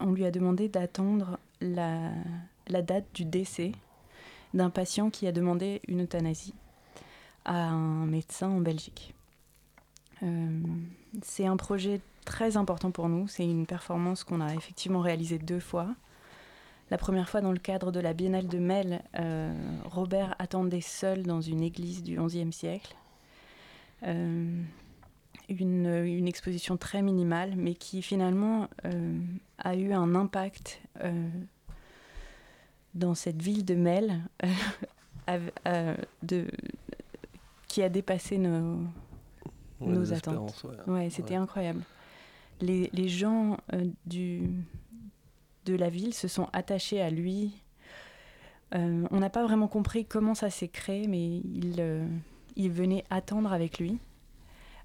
on lui a demandé d'attendre la, date du décès d'un patient qui a demandé une euthanasie à un médecin en Belgique. Euh, c'est un projet très important pour nous. C'est une performance qu'on a effectivement réalisée deux fois. La première fois dans le cadre de la Biennale de Mel, euh, Robert attendait seul dans une église du XIe siècle. Une, une exposition très minimale, mais qui finalement euh, a eu un impact euh, dans cette ville de Mel euh, de, qui a dépassé nos, Ouais, nos attentes. ouais. Ouais, c'était Ouais. incroyable. Les, les gens du, de la ville se sont attachés à lui. On n'a pas vraiment compris comment ça s'est créé, mais ils euh, ils venaient attendre avec lui.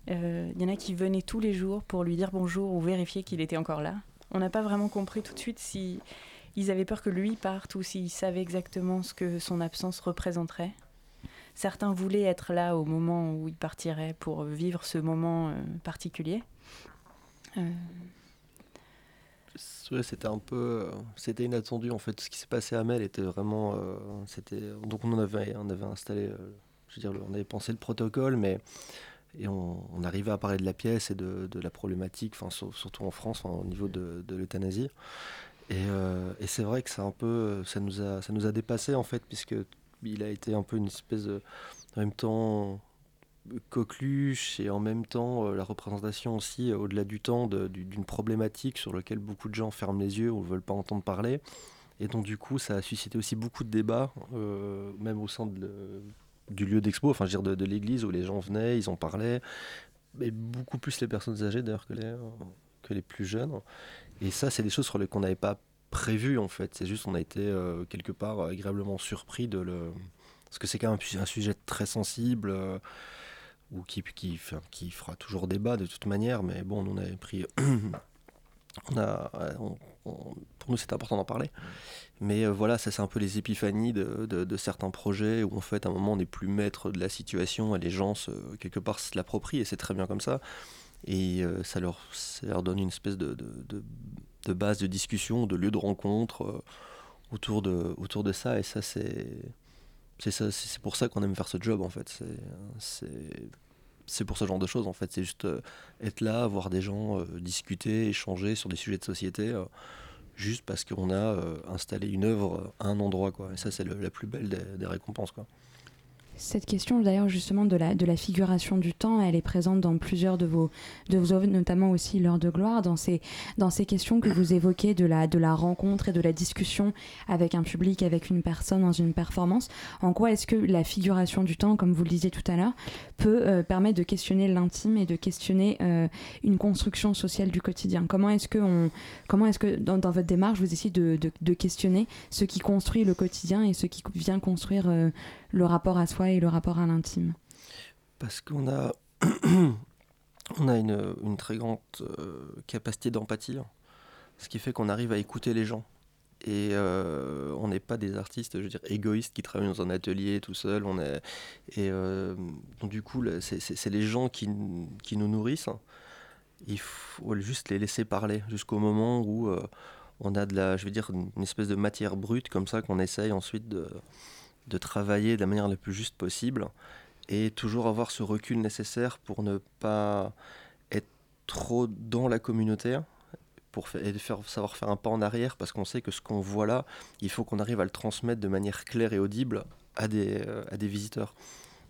Euh, Il y en a qui venaient tous les jours pour lui dire bonjour ou vérifier qu'il était encore là. On n'a pas vraiment compris tout de suite si ils avaient peur que lui parte ou s'ils savaient exactement ce que son absence représenterait. Certains voulaient être là au moment où il partirait pour vivre ce moment euh, particulier. Euh, c'était un peu, euh, c'était inattendu en fait. Ce qui s'est passé à Mel était vraiment, euh, c'était donc on en avait, on avait installé, euh, je veux dire, on avait pensé le protocole, mais et on, arrivait à parler de la pièce et de, la problématique, enfin sur- surtout en France, au niveau de, l'euthanasie. Et, euh, et c'est vrai que c'est un peu, ça nous a, ça nous a dépassé en fait, puisque a été un peu une espèce de, en même temps coqueluche et en même temps euh, la représentation aussi euh, au-delà du temps d'une problématique sur laquelle beaucoup de gens ferment les yeux ou ne veulent pas entendre parler et donc du coup ça a suscité aussi beaucoup de débats même au sein de du lieu d'expo enfin je veux dire de, l'église où les gens venaient ils en parlaient. Mais beaucoup plus les personnes âgées d'ailleurs que les, plus jeunes. Et ça c'est des choses sur lesquelles on n'avait pas prévu en fait. C'est juste on a été euh, quelque part agréablement surpris de le parce que c'est quand même un sujet très sensible euh, ou qui, qui, qui fera toujours débat de toute manière, mais bon, on avait pris on a, pour nous, c'est important d'en parler. Mais voilà, ça c'est un peu les épiphanies de, de, certains projets où en fait à un moment on n'est plus maître de la situation et les gens se, quelque part se l'approprient et c'est très bien comme ça. Et ça, leur, ça leur donne une espèce de, de base de discussion, de lieu de rencontre autour, de, autour de ça. Et ça c'est c'est pour ça qu'on aime faire ce job en fait. C'est pour ce genre de choses en fait. C'est juste euh, être là, voir des gens, euh, discuter, échanger sur des sujets de société, euh, juste parce qu'on a installé une œuvre à un endroit quoi. Et ça c'est la plus belle des, des récompenses quoi. Cette question d'ailleurs justement de la, de la figuration du temps, elle est présente dans plusieurs de vos, de vos œuvres, notamment aussi l'heure de gloire, dans ces, dans ces questions que vous évoquez de la, de la rencontre et de la discussion avec un public, avec une personne dans une performance. En quoi est-ce que la figuration du temps, comme vous le disiez tout à l'heure, peut euh, permettre de questionner l'intime et de questionner euh, une construction sociale du quotidien? Comment est-ce que, on, comment est-ce que dans, votre démarche, vous essayez de, de, de, questionner ce qui construit le quotidien et ce qui vient construire euh, le rapport à soi et le rapport à l'intime Parce qu'on a, on a une, très grande euh, capacité d'empathie, ce qui fait qu'on arrive à écouter les gens. Et euh, on n'est pas des artistes, je veux dire, égoïstes qui travaillent dans un atelier tout seul. On est, et euh, du coup, c'est les gens qui, qui, nous nourrissent. Il faut juste les laisser parler jusqu'au moment où on a de la, je veux dire, une espèce de matière brute comme ça qu'on essaye ensuite de, de travailler de la manière la plus juste possible et toujours avoir ce recul nécessaire pour ne pas être trop dans la communauté pour et faire, savoir faire un pas en arrière parce qu'on sait que ce qu'on voit là, il faut qu'on arrive à le transmettre de manière claire et audible à des, euh, à des visiteurs.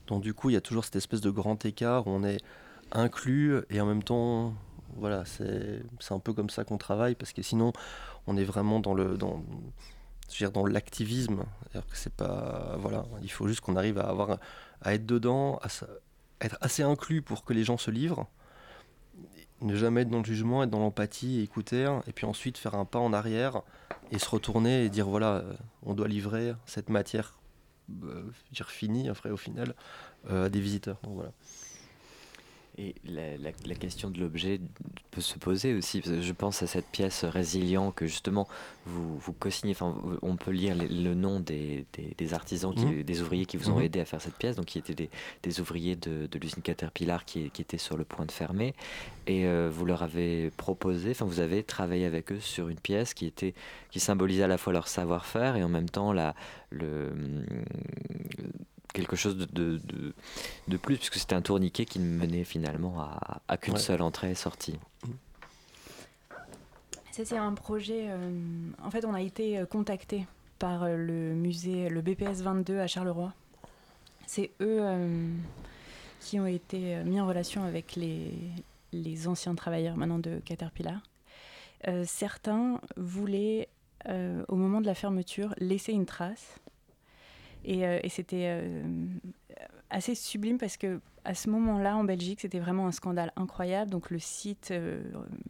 Donc du coup, il y a toujours cette espèce de grand écart où on est inclus et en même temps, voilà, c'est un peu comme ça qu'on travaille parce que sinon, on est vraiment dans le... Dans, dire, dans l'activisme. C'est pas voilà, il faut juste qu'on arrive à avoir à être dedans, à, être assez inclus pour que les gens se livrent, ne jamais être dans le jugement, être dans l'empathie, écouter, et puis ensuite faire un pas en arrière et se retourner et dire voilà, on doit livrer cette matière euh, finie après au final euh, à des visiteurs. Donc voilà. Et la, question de l'objet peut se poser aussi. je pense à cette pièce Résilient que justement vous, vous co-signez. Enfin, on peut lire le nom des, des, artisans, qui, mmh. des ouvriers qui vous ont mmh. aidé à faire cette pièce, donc qui étaient des, des ouvriers de, de l'usine Caterpillar qui, qui étaient sur le point de fermer. Et euh, vous leur avez proposé, enfin vous avez travaillé avec eux sur une pièce qui était qui symbolisait à la fois leur savoir-faire et en même temps la le quelque chose de, de, de, plus, puisque c'était un tourniquet qui ne menait finalement à, à qu'une seule entrée et sortie. Ça, c'est un projet. Euh, en fait, on a été euh, contacté par euh, le musée, le BPS 22 à Charleroi. C'est eux qui ont été mis en relation avec les, les anciens travailleurs maintenant de Caterpillar. certains voulaient, au moment de la fermeture, laisser une trace euh, et, c'était euh, assez sublime parce que à ce moment-là, en Belgique, c'était vraiment un scandale incroyable. Donc le site, euh,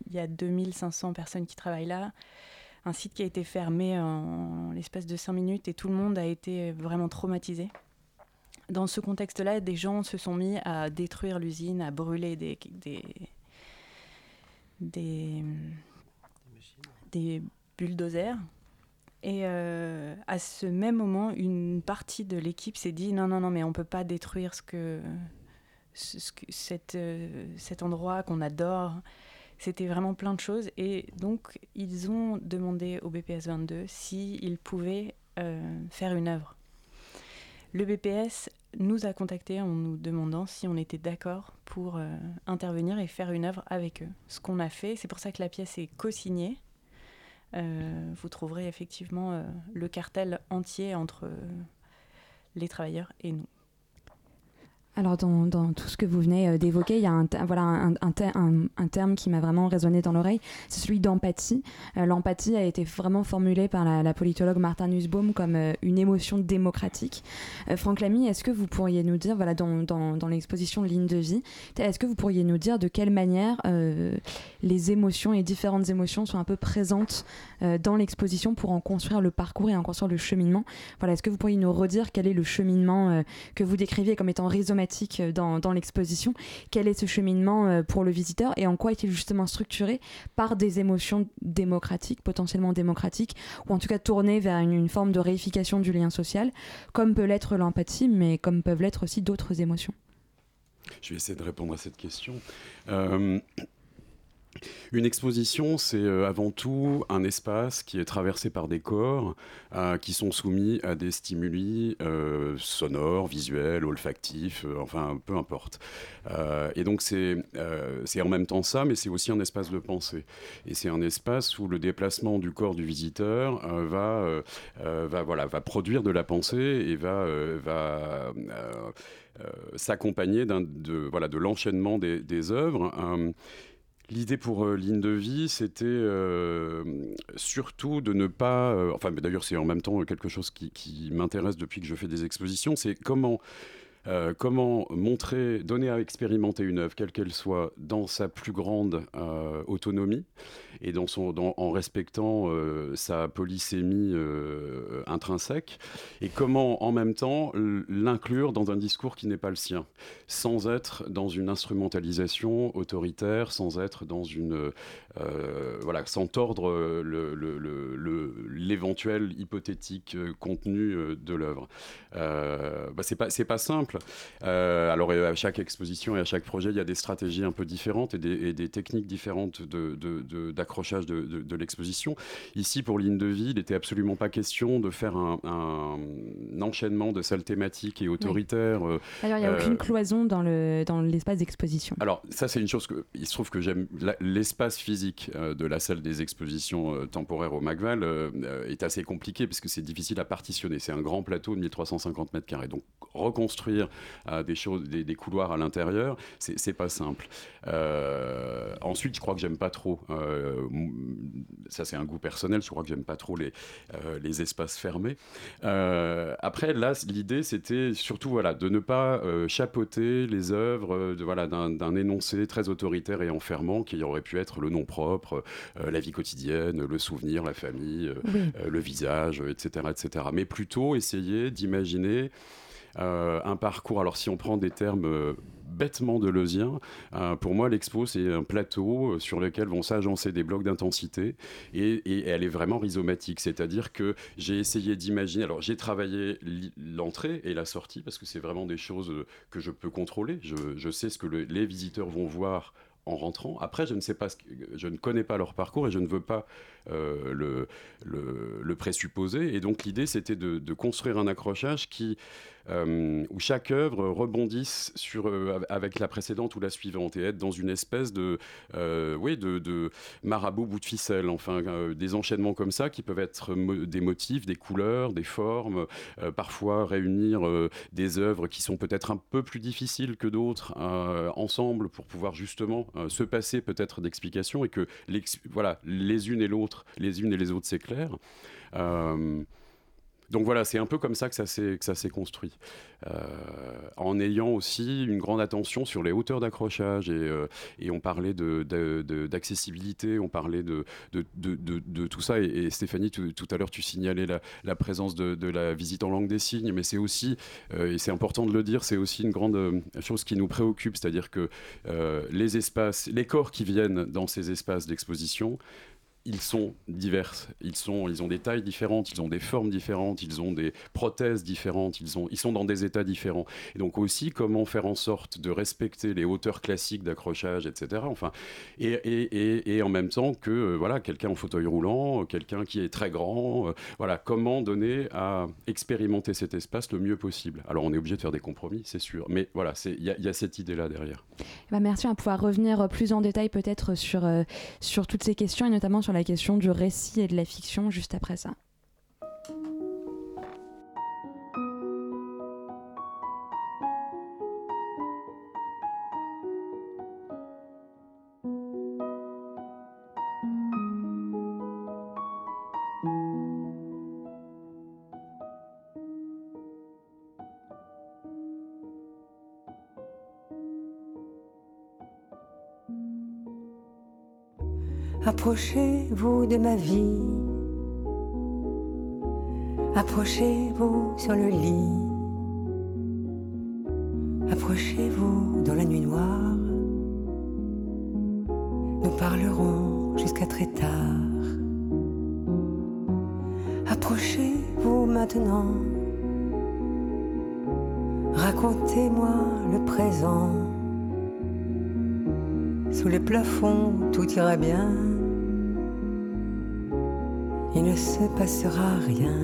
il y a 2500 personnes qui travaillent là. Un site qui a été fermé en, l'espace de 5 minutes et tout le monde a été vraiment traumatisé. Dans ce contexte-là, des gens se sont mis à détruire l'usine, à brûler des, des, des, des bulldozers et euh, à ce même moment, une partie de l'équipe s'est dit non, non, non, mais on ne peut pas détruire ce que, euh, cet endroit qu'on adore. C'était vraiment plein de choses. Et donc, ils ont demandé au BPS 22 s'ils pouvaient euh, faire une œuvre. Le BPS nous a contactés en nous demandant si on était d'accord pour intervenir et faire une œuvre avec eux. Ce qu'on a fait, c'est pour ça que la pièce est co-signée euh, vous trouverez effectivement euh, le cartel entier entre euh, les travailleurs et nous. Alors dans, tout ce que vous venez d'évoquer, il y a un, voilà, un, un, terme qui m'a vraiment résonné dans l'oreille, c'est celui d'empathie. L'empathie a été vraiment formulée par la, politologue Martin Nussbaum comme une émotion démocratique. Franck Lamy, est-ce que vous pourriez nous dire, voilà, dans, dans, l'exposition Ligne de vie, est-ce que vous pourriez nous dire de quelle manière les émotions et différentes émotions sont un peu présentes euh, dans l'exposition pour en construire le parcours et en construire le cheminement? Voilà, est-ce que vous pourriez nous redire quel est le cheminement euh, que vous décriviez comme étant rhizomatique thématiques dans, l'exposition. Quel est ce cheminement pour le visiteur et en quoi est-il justement structuré par des émotions démocratiques, potentiellement démocratiques, ou en tout cas tournées vers une, une forme de réification du lien social, comme peut l'être l'empathie, mais comme peuvent l'être aussi d'autres émotions? Je vais essayer de répondre à cette question. Euh, une exposition, c'est euh, avant tout un espace qui est traversé par des corps euh, qui sont soumis à des stimuli euh, sonores, visuels, olfactifs, enfin peu importe. et donc c'est en même temps ça, mais c'est aussi un espace de pensée. Et c'est un espace où le déplacement du corps du visiteur va, va, voilà, va produire de la pensée et va, va s'accompagner de, voilà, de l'enchaînement des œuvres. L'idée pour euh, Ligne de Vie, c'était euh, surtout de ne pas. Euh, enfin, d'ailleurs, c'est en même temps quelque chose qui, qui m'intéresse depuis que je fais des expositions c'est comment euh, comment montrer, donner à expérimenter une œuvre, quelle qu'elle soit, dans sa plus grande euh, autonomie et dans son, en respectant euh, sa polysémie intrinsèque, et comment en même temps l'inclure dans un discours qui n'est pas le sien, sans être dans une instrumentalisation autoritaire, sans être dans une voilà, sans tordre l'éventuel hypothétique contenu de l'œuvre. Bah, c'est pas pas simple euh, alors à chaque exposition et à chaque projet, il y a des stratégies un peu différentes et des, techniques différentes d'accrochage de, de, l'exposition. Ici, pour Ligne de Vie, il n'était absolument pas question de faire un, enchaînement de salles thématiques et autoritaires. Euh, alors il n'y a aucune euh, cloison dans l'espace dans d'exposition. Alors ça, c'est une chose que il se trouve que j'aime. L'espace physique de la salle des expositions temporaires au Macval est assez compliqué parce que c'est difficile à partitionner. C'est un grand plateau de 1350 mètres carrés. Donc reconstruire des choses, des, couloirs à l'intérieur, c'est pas simple. Euh, ensuite, je crois que j'aime pas trop. Euh, ça, c'est un goût personnel. Je crois que j'aime pas trop les, euh, les espaces fermés. après, là, l'idée, c'était surtout voilà, de ne pas chapeauter les œuvres de, voilà, d'un énoncé très autoritaire et enfermant qui aurait pu être le nom propre, la vie quotidienne, le souvenir, la famille, le visage, etc., etc. Mais plutôt essayer d'imaginer un parcours. Alors si on prend des termes euh, bêtement de euh, pour moi l'expo c'est un plateau sur lequel vont s'agencer des blocs d'intensité et, elle est vraiment rhizomatique, c'est-à-dire que j'ai essayé d'imaginer, alors j'ai travaillé l'entrée et la sortie parce que c'est vraiment des choses que je peux contrôler, je, sais ce que les visiteurs vont voir en rentrant. Après, je ne sais pas, je ne connais pas leur parcours et je ne veux pas euh, le, présupposer. Et donc l'idée, c'était de, construire un accrochage qui, euh, où chaque œuvre rebondisse sur, euh, avec la précédente ou la suivante et être dans une espèce de, oui, de, de, marabout bout de ficelle, enfin des enchaînements comme ça qui peuvent être des motifs, des couleurs, des formes, parfois réunir des œuvres qui sont peut-être un peu plus difficiles que d'autres ensemble pour pouvoir justement se passer peut-être d'explications et que voilà, les unes et l'autre les unes et les autres s'éclairent. Euh, donc voilà, c'est un peu comme ça que ça s'est construit, euh, en ayant aussi une grande attention sur les hauteurs d'accrochage et, euh, on parlait d'accessibilité, on parlait de, de, tout ça. Et, Stéphanie, tout, à l'heure tu signalais la, présence de, la visite en langue des signes, mais c'est aussi, et c'est important de le dire, c'est aussi une grande chose qui nous préoccupe, c'est-à-dire que les espaces, les corps qui viennent dans ces espaces d'exposition, ils sont divers. Ils, sont, ils ont des tailles différentes, ils ont des formes différentes, ils ont des prothèses différentes, ils, ont, ils sont dans des états différents. Et donc aussi, comment faire en sorte de respecter les hauteurs classiques d'accrochage, etc. Enfin, et, et, et, en même temps que euh, voilà, quelqu'un en fauteuil roulant, quelqu'un qui est très grand, euh, voilà, comment donner à expérimenter cet espace le mieux possible. Alors on est obligé de faire des compromis, c'est sûr, mais voilà, il y, a cette idée-là derrière. Bah merci, on va pouvoir revenir plus en détail peut-être sur, euh, sur toutes ces questions et notamment sur la question du récit et de la fiction juste après ça. Approchez-vous de ma vie. Approchez-vous sur le lit. Approchez-vous dans la nuit noire. Nous parlerons jusqu'à très tard. Approchez-vous maintenant. Racontez-moi le présent. Sous les plafonds, tout ira bien. Il ne se passera rien.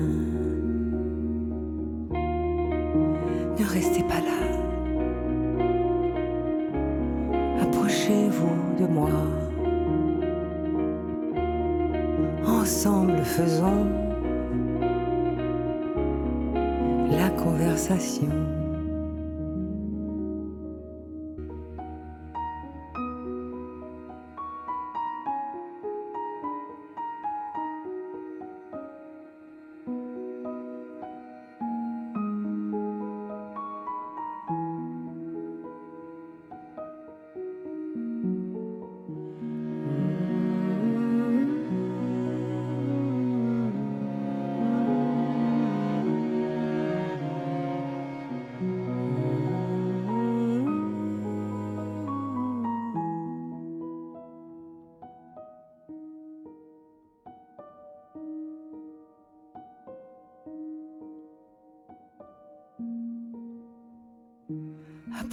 Ne restez pas là. Approchez-vous de moi. Ensemble faisons la conversation.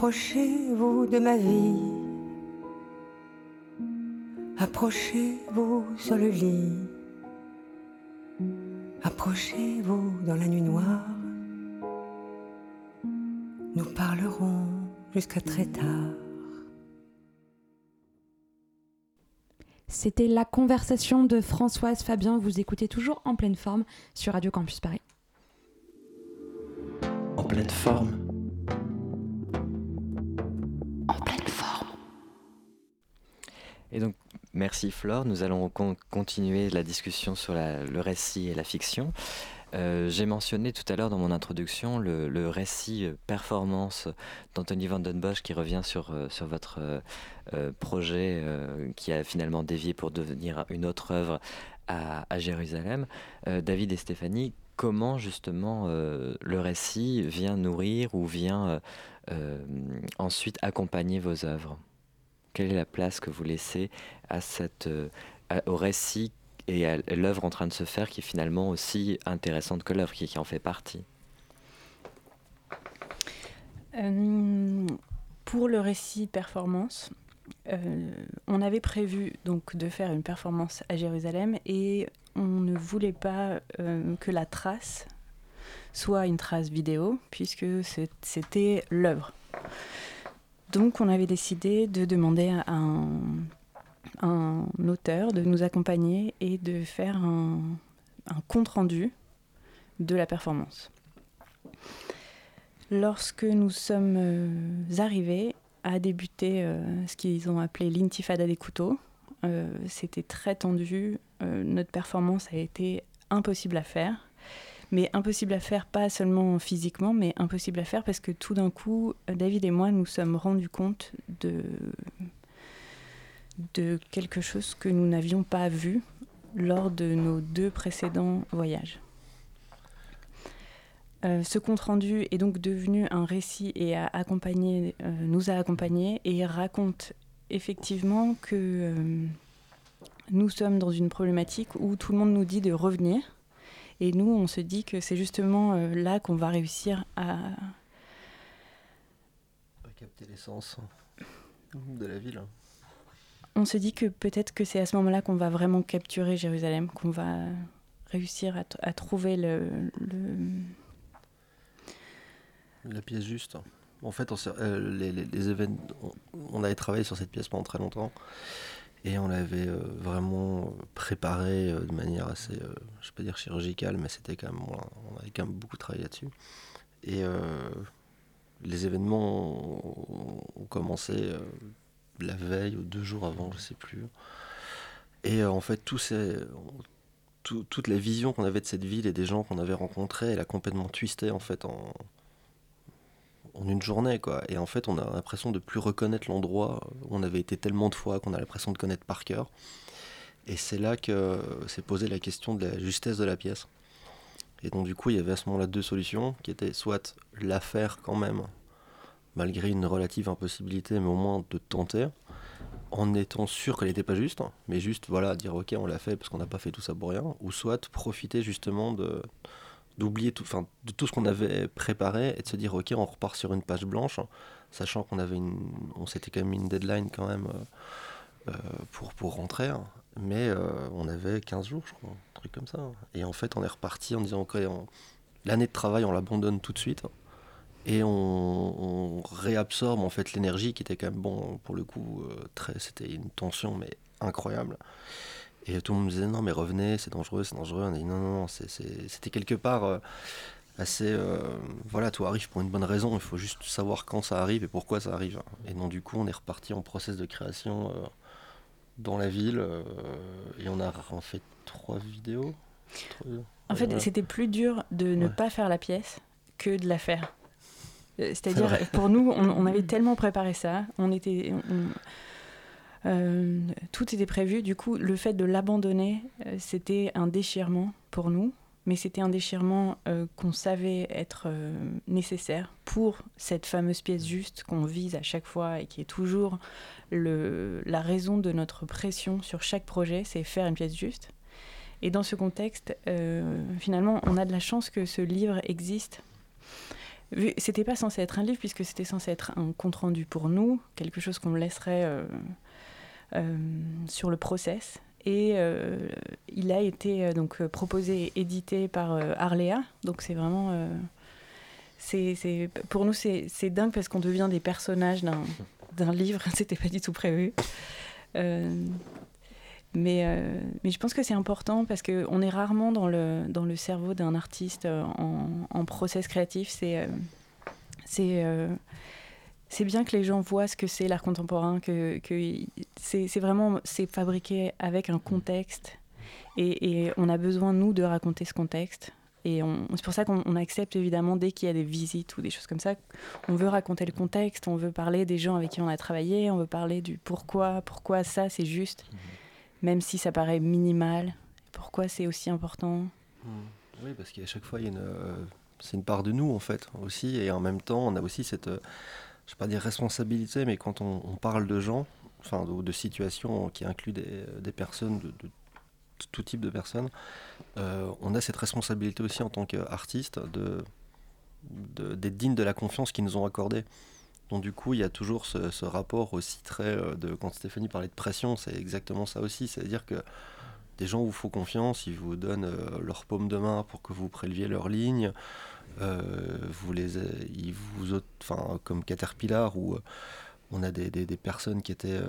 Approchez-vous de ma vie. Approchez-vous sur le lit. Approchez-vous dans la nuit noire. Nous parlerons jusqu'à très tard. C'était la conversation de Françoise Fabien. Vous écoutez toujours en pleine forme sur Radio Campus Paris. En pleine forme. Et donc, merci Flore. Nous allons con- continuer la discussion sur la- le récit et la fiction. Euh, J'ai mentionné tout à l'heure dans mon introduction le, récit euh, performance d'Anthony Van Den Bosch qui revient sur, euh, sur votre projet qui a finalement dévié pour devenir une autre œuvre à, Jérusalem. David et Stéphanie, comment justement le récit vient nourrir ou vient ensuite accompagner vos œuvres? Quelle est la place que vous laissez à cette, euh, au récit et à l'œuvre en train de se faire qui est finalement aussi intéressante que l'œuvre, qui, en fait partie? Euh, pour le récit performance, euh, on avait prévu donc de faire une performance à Jérusalem et on ne voulait pas que la trace soit une trace vidéo puisque c'était l'œuvre. Donc on avait décidé de demander à un, auteur de nous accompagner et de faire un, compte-rendu de la performance. Lorsque nous sommes euh, arrivés à débuter euh, ce qu'ils ont appelé l'intifada des couteaux, euh, c'était très tendu. notre performance a été impossible à faire. Mais impossible à faire, pas seulement physiquement, mais impossible à faire parce que tout d'un coup, euh, David et moi nous sommes rendus compte de, quelque chose que nous n'avions pas vu lors de nos deux précédents voyages. Euh, ce compte-rendu est donc devenu un récit et a accompagné, euh, nous a accompagnés et raconte effectivement que nous sommes dans une problématique où tout le monde nous dit de revenir. Et nous, on se dit que c'est justement euh, là qu'on va réussir à, Pas capter l'essence de la ville. on se dit que peut-être que c'est à ce moment-là qu'on va vraiment capturer Jérusalem, qu'on va réussir à, à trouver le, le- La pièce juste. En fait, on, euh, les, les- les événements, on, on avait travaillé sur cette pièce pendant très longtemps et on l'avait euh, vraiment préparée euh, de manière assez, euh, je pas dire chirurgicale, mais c'était quand même, on, avait quand même beaucoup travaillé là-dessus. Et euh, les événements ont, commencé euh, la veille ou deux jours avant, je sais plus. Et euh, en fait, tout tout- toute la vision qu'on avait de cette ville et des gens qu'on avait rencontrés, elle a complètement twisté en fait en, en une journée quoi. Et en fait, on a l'impression de plus reconnaître l'endroit où on avait été tellement de fois qu'on a l'impression de connaître par cœur. Et c'est là que s'est posée la question de la justesse de la pièce. Et donc du coup, il y avait à ce moment-là deux solutions qui étaient soit la faire quand même malgré une relative impossibilité, mais au moins de tenter, en étant sûr qu'elle n'était pas juste, mais juste voilà, dire ok, on l'a fait parce qu'on n'a pas fait tout ça pour rien, ou soit profiter justement de d'oublier tout, enfin, de tout ce qu'on avait préparé et de se dire ok, on repart sur une page blanche, sachant qu'on avait une, on s'était quand même une deadline quand même euh, euh, pour, pour rentrer, mais euh, on avait 15 jours, je crois, un truc comme ça. Et en fait, on est reparti en disant ok, l'année de travail, on l'abandonne tout de suite et on, réabsorbe en fait l'énergie qui était quand même bon pour le coup très c'était une tension mais incroyable et tout le monde me disait non mais revenez c'est dangereux c'est dangereux. On a dit non non non c'était quelque part assez euh, voilà tout arrive pour une bonne raison. Il faut juste savoir quand ça arrive et pourquoi ça arrive. Et donc du coup on est reparti en process de création euh, dans la ville euh, et on a en fait trois vidéos. En fait c'était plus dur de ne pas faire la pièce que de la faire. C'est-à-dire pour nous on, avait tellement préparé ça on était tout était prévu du coup le fait de l'abandonner c'était un déchirement pour nous mais c'était un déchirement euh, qu'on savait être euh, nécessaire pour cette fameuse pièce juste qu'on vise à chaque fois et qui est toujours la raison de notre pression sur chaque projet, c'est faire une pièce juste. Et dans ce contexte, euh, finalement, on a de la chance que ce livre existe. C'était pas censé être un livre puisque c'était censé être un compte rendu pour nous, quelque chose qu'on laisserait sur le process et euh, il a été euh, donc euh, proposé et édité par Arléa. Donc c'est vraiment. c'est, pour nous, c'est, dingue parce qu'on devient des personnages d'un, livre. C'était pas du tout prévu. mais, mais je pense que c'est important parce qu'on est rarement dans le, dans le cerveau d'un artiste en, en process créatif. C'est. c'est c'est bien que les gens voient ce que c'est l'art contemporain, que, que c'est vraiment c'est fabriqué avec un contexte et, on a besoin nous de raconter ce contexte. Et c'est pour ça qu'on accepte évidemment dès qu'il y a des visites ou des choses comme ça, on veut raconter le contexte, on veut parler des gens avec qui on a travaillé, on veut parler du pourquoi, pourquoi ça c'est juste, mmh. même si ça paraît minimal, pourquoi c'est aussi important. Mmh. Oui, parce qu'à chaque fois, il y a une, euh, c'est une part de nous en fait aussi, et en même temps, on a aussi cette euh, je ne vais pas dire responsabilité, mais quand on, parle de gens, enfin de, situations qui incluent des, personnes, de, tout type de personnes, euh, on a cette responsabilité aussi en tant qu'artiste de, d'être digne de la confiance qu'ils nous ont accordée. Donc du coup, il y a toujours ce, rapport aussi très euh, de quand Stéphanie parlait de pression, c'est exactement ça aussi, c'est-à-dire que des gens vous font confiance, ils vous donnent euh, leur paume de main pour que vous préleviez leur ligne. Euh, vous les, ils vous, enfin, comme Caterpillar, où euh, on a des, des, personnes qui étaient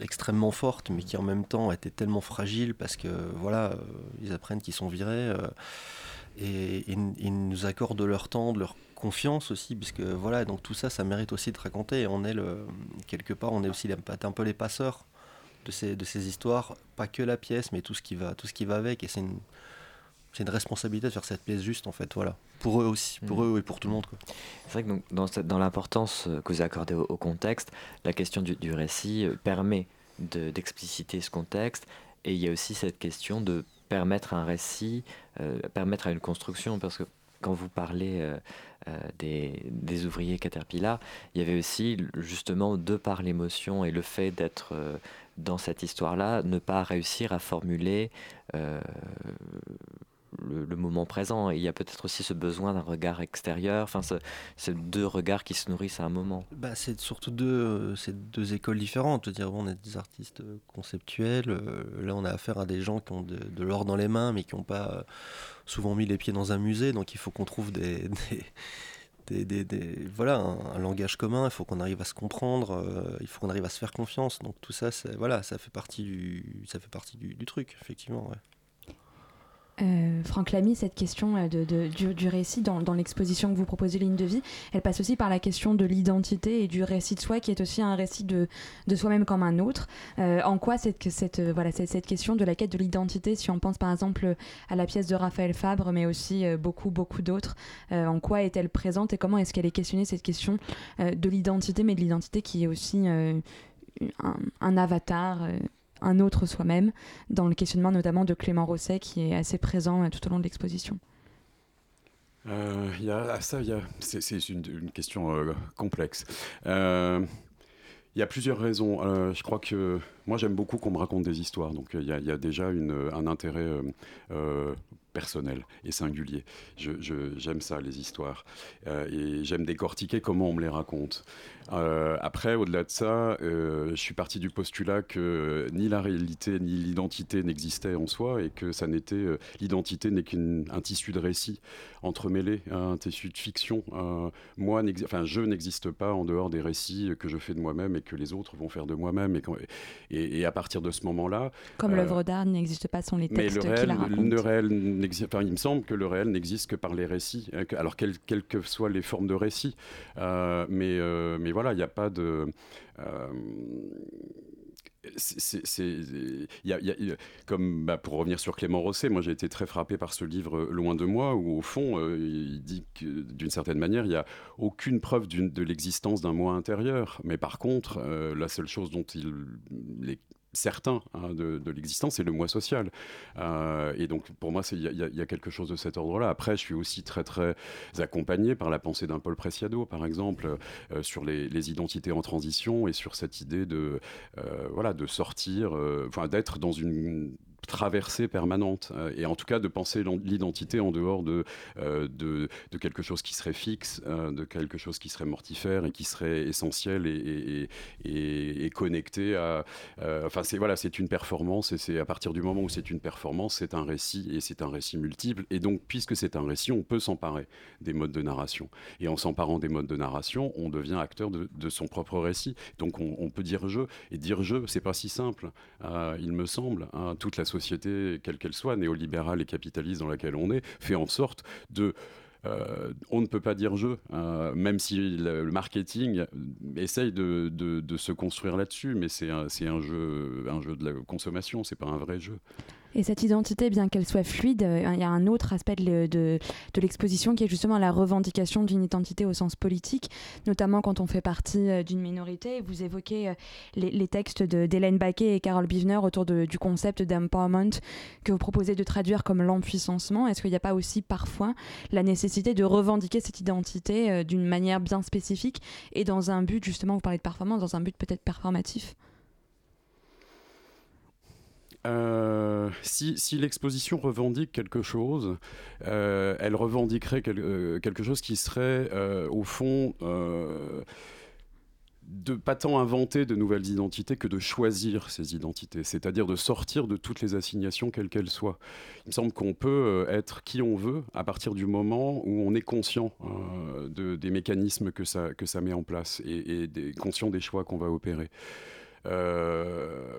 extrêmement fortes, mais qui en même temps étaient tellement fragiles parce que voilà, ils apprennent qu'ils sont virés et ils, nous accordent de leur temps, de leur confiance aussi, puisque voilà, donc tout ça, ça mérite aussi de raconter. on est le, quelque part, on est aussi un peu les passeurs de ces, de ces histoires, pas que la pièce, mais tout ce qui va, tout ce qui va avec. Et c'est c'est une responsabilité de faire cette pièce juste, en fait, voilà. Pour eux aussi, pour mm. eux et pour tout le monde. C'est vrai que donc, dans, dans l'importance que vous accordez au, contexte, la question du, du récit euh, permet d'expliciter ce contexte. Et il y a aussi cette question de permettre un récit, euh, permettre à une construction, parce que quand vous parlez euh, des, des, ouvriers Caterpillar, il y avait aussi justement, de par l'émotion et le fait d'être dans cette histoire-là, ne pas réussir à formuler euh, le, moment présent. il y a peut-être aussi ce besoin d'un regard extérieur, enfin, ces deux regards qui se nourrissent à un moment. Bah, c'est surtout deux, deux écoles différentes. On est des artistes conceptuels. Euh, là, on a affaire à des gens qui ont de, l'or dans les mains, mais qui n'ont pas souvent mis les pieds dans un musée. Donc, il faut qu'on trouve des des, voilà, un, langage commun, il faut qu'on arrive à se comprendre, euh, il faut qu'on arrive à se faire confiance. Donc tout ça, voilà, ça fait partie du, ça fait partie du, truc, effectivement. Euh, Franck Lamy, cette question euh, de, du, récit dans, l'exposition que vous proposez, Ligne de vie, elle passe aussi par la question de l'identité et du récit de soi, qui est aussi un récit de, de soi-même comme un autre. Euh, en quoi cette, cette, voilà, cette, question de la quête de l'identité, si on pense par exemple à la pièce de Raphaël Fabre, mais aussi beaucoup, beaucoup d'autres, en quoi est-elle présente et comment est-ce qu'elle est questionnée, cette question de l'identité, mais de l'identité qui est aussi un, avatar un autre soi-même, dans le questionnement notamment de Clément Rosset qui est assez présent euh, tout au long de l'exposition. y a, ça, c'est une, question complexe. il y a plusieurs raisons. je crois que moi, j'aime beaucoup qu'on me raconte des histoires. Donc, il y, y, a déjà une, un intérêt personnel et singulier. J'aime je, ça, les histoires. Euh, et j'aime décortiquer comment on me les raconte. Euh, après, au-delà de ça, euh, je suis parti du postulat que ni la réalité ni l'identité n'existaient en soi et que ça n'était l'identité n'est qu'un tissu de récit entremêlé, un tissu de fiction. moi, enfin, je n'existe pas en dehors des récits que je fais de moi-même et que les autres vont faire de moi-même. Et, et, à partir de ce moment-là, comme l'œuvre d'art n'existe pas sans les textes qui la racontent. Le réel il me semble que le réel n'existe que par les récits, hein, alors quelles, que soient les formes de récits. Euh, mais, euh, mais voilà, il n'y a pas de. comme pour revenir sur Clément Rosset, moi j'ai été très frappé par ce livre Loin de moi, où au fond euh, il dit que d'une certaine manière il n'y a aucune preuve de l'existence d'un moi intérieur, mais par contre la seule chose dont il est certain hein, de, l'existence, c'est le moi social. Euh, et donc, pour moi, il y, a quelque chose de cet ordre-là. Après, je suis aussi très, très accompagné par la pensée d'un Paul Preciado, par exemple, euh, sur les, identités en transition et sur cette idée de, euh, voilà, de sortir, enfin, d'être dans une traversée permanente euh, et en tout cas de penser l'identité en dehors de, euh, de, de, quelque chose qui serait fixe, euh, de quelque chose qui serait mortifère et qui serait essentiel et, et, connecté à... enfin c'est voilà, c'est une performance et c'est à partir du moment où c'est une performance, c'est un récit et c'est un récit multiple et donc puisque c'est un récit, on peut s'emparer des modes de narration et en s'emparant des modes de narration, on devient acteur de, son propre récit. Donc on, peut dire je et dire je, c'est pas si simple, il me semble. Hein, toute la société, quelle qu'elle soit, néolibérale et capitaliste dans laquelle on est, fait en sorte de euh, on ne peut pas dire je, hein, même si le, marketing essaye de, de, se construire là-dessus, mais c'est un, un, jeu, un jeu de la consommation, c'est pas un vrai jeu. Et cette identité, bien qu'elle soit fluide, euh, il y a un autre aspect de, l'exposition qui est justement la revendication d'une identité au sens politique, notamment quand on fait partie euh, d'une minorité. Vous évoquez les, les textes d'Hélène Baquet et Carole Bivner autour du concept d'empowerment que vous proposez de traduire comme l'empuissancement. Est-ce qu'il n'y a pas aussi parfois la nécessité de revendiquer cette identité euh, d'une manière bien spécifique et dans un but, justement, vous parlez de performance, dans un but peut-être performatif? Euh, si, l'exposition revendique quelque chose, euh, elle revendiquerait quelque chose qui serait au fond de pas tant inventer de nouvelles identités que de choisir ces identités, c'est-à-dire de sortir de toutes les assignations quelles qu'elles soient. Il me semble qu'on peut euh, être qui on veut à partir du moment où on est conscient euh, de, des mécanismes que ça, que ça met en place et, conscient des choix qu'on va opérer. Euh,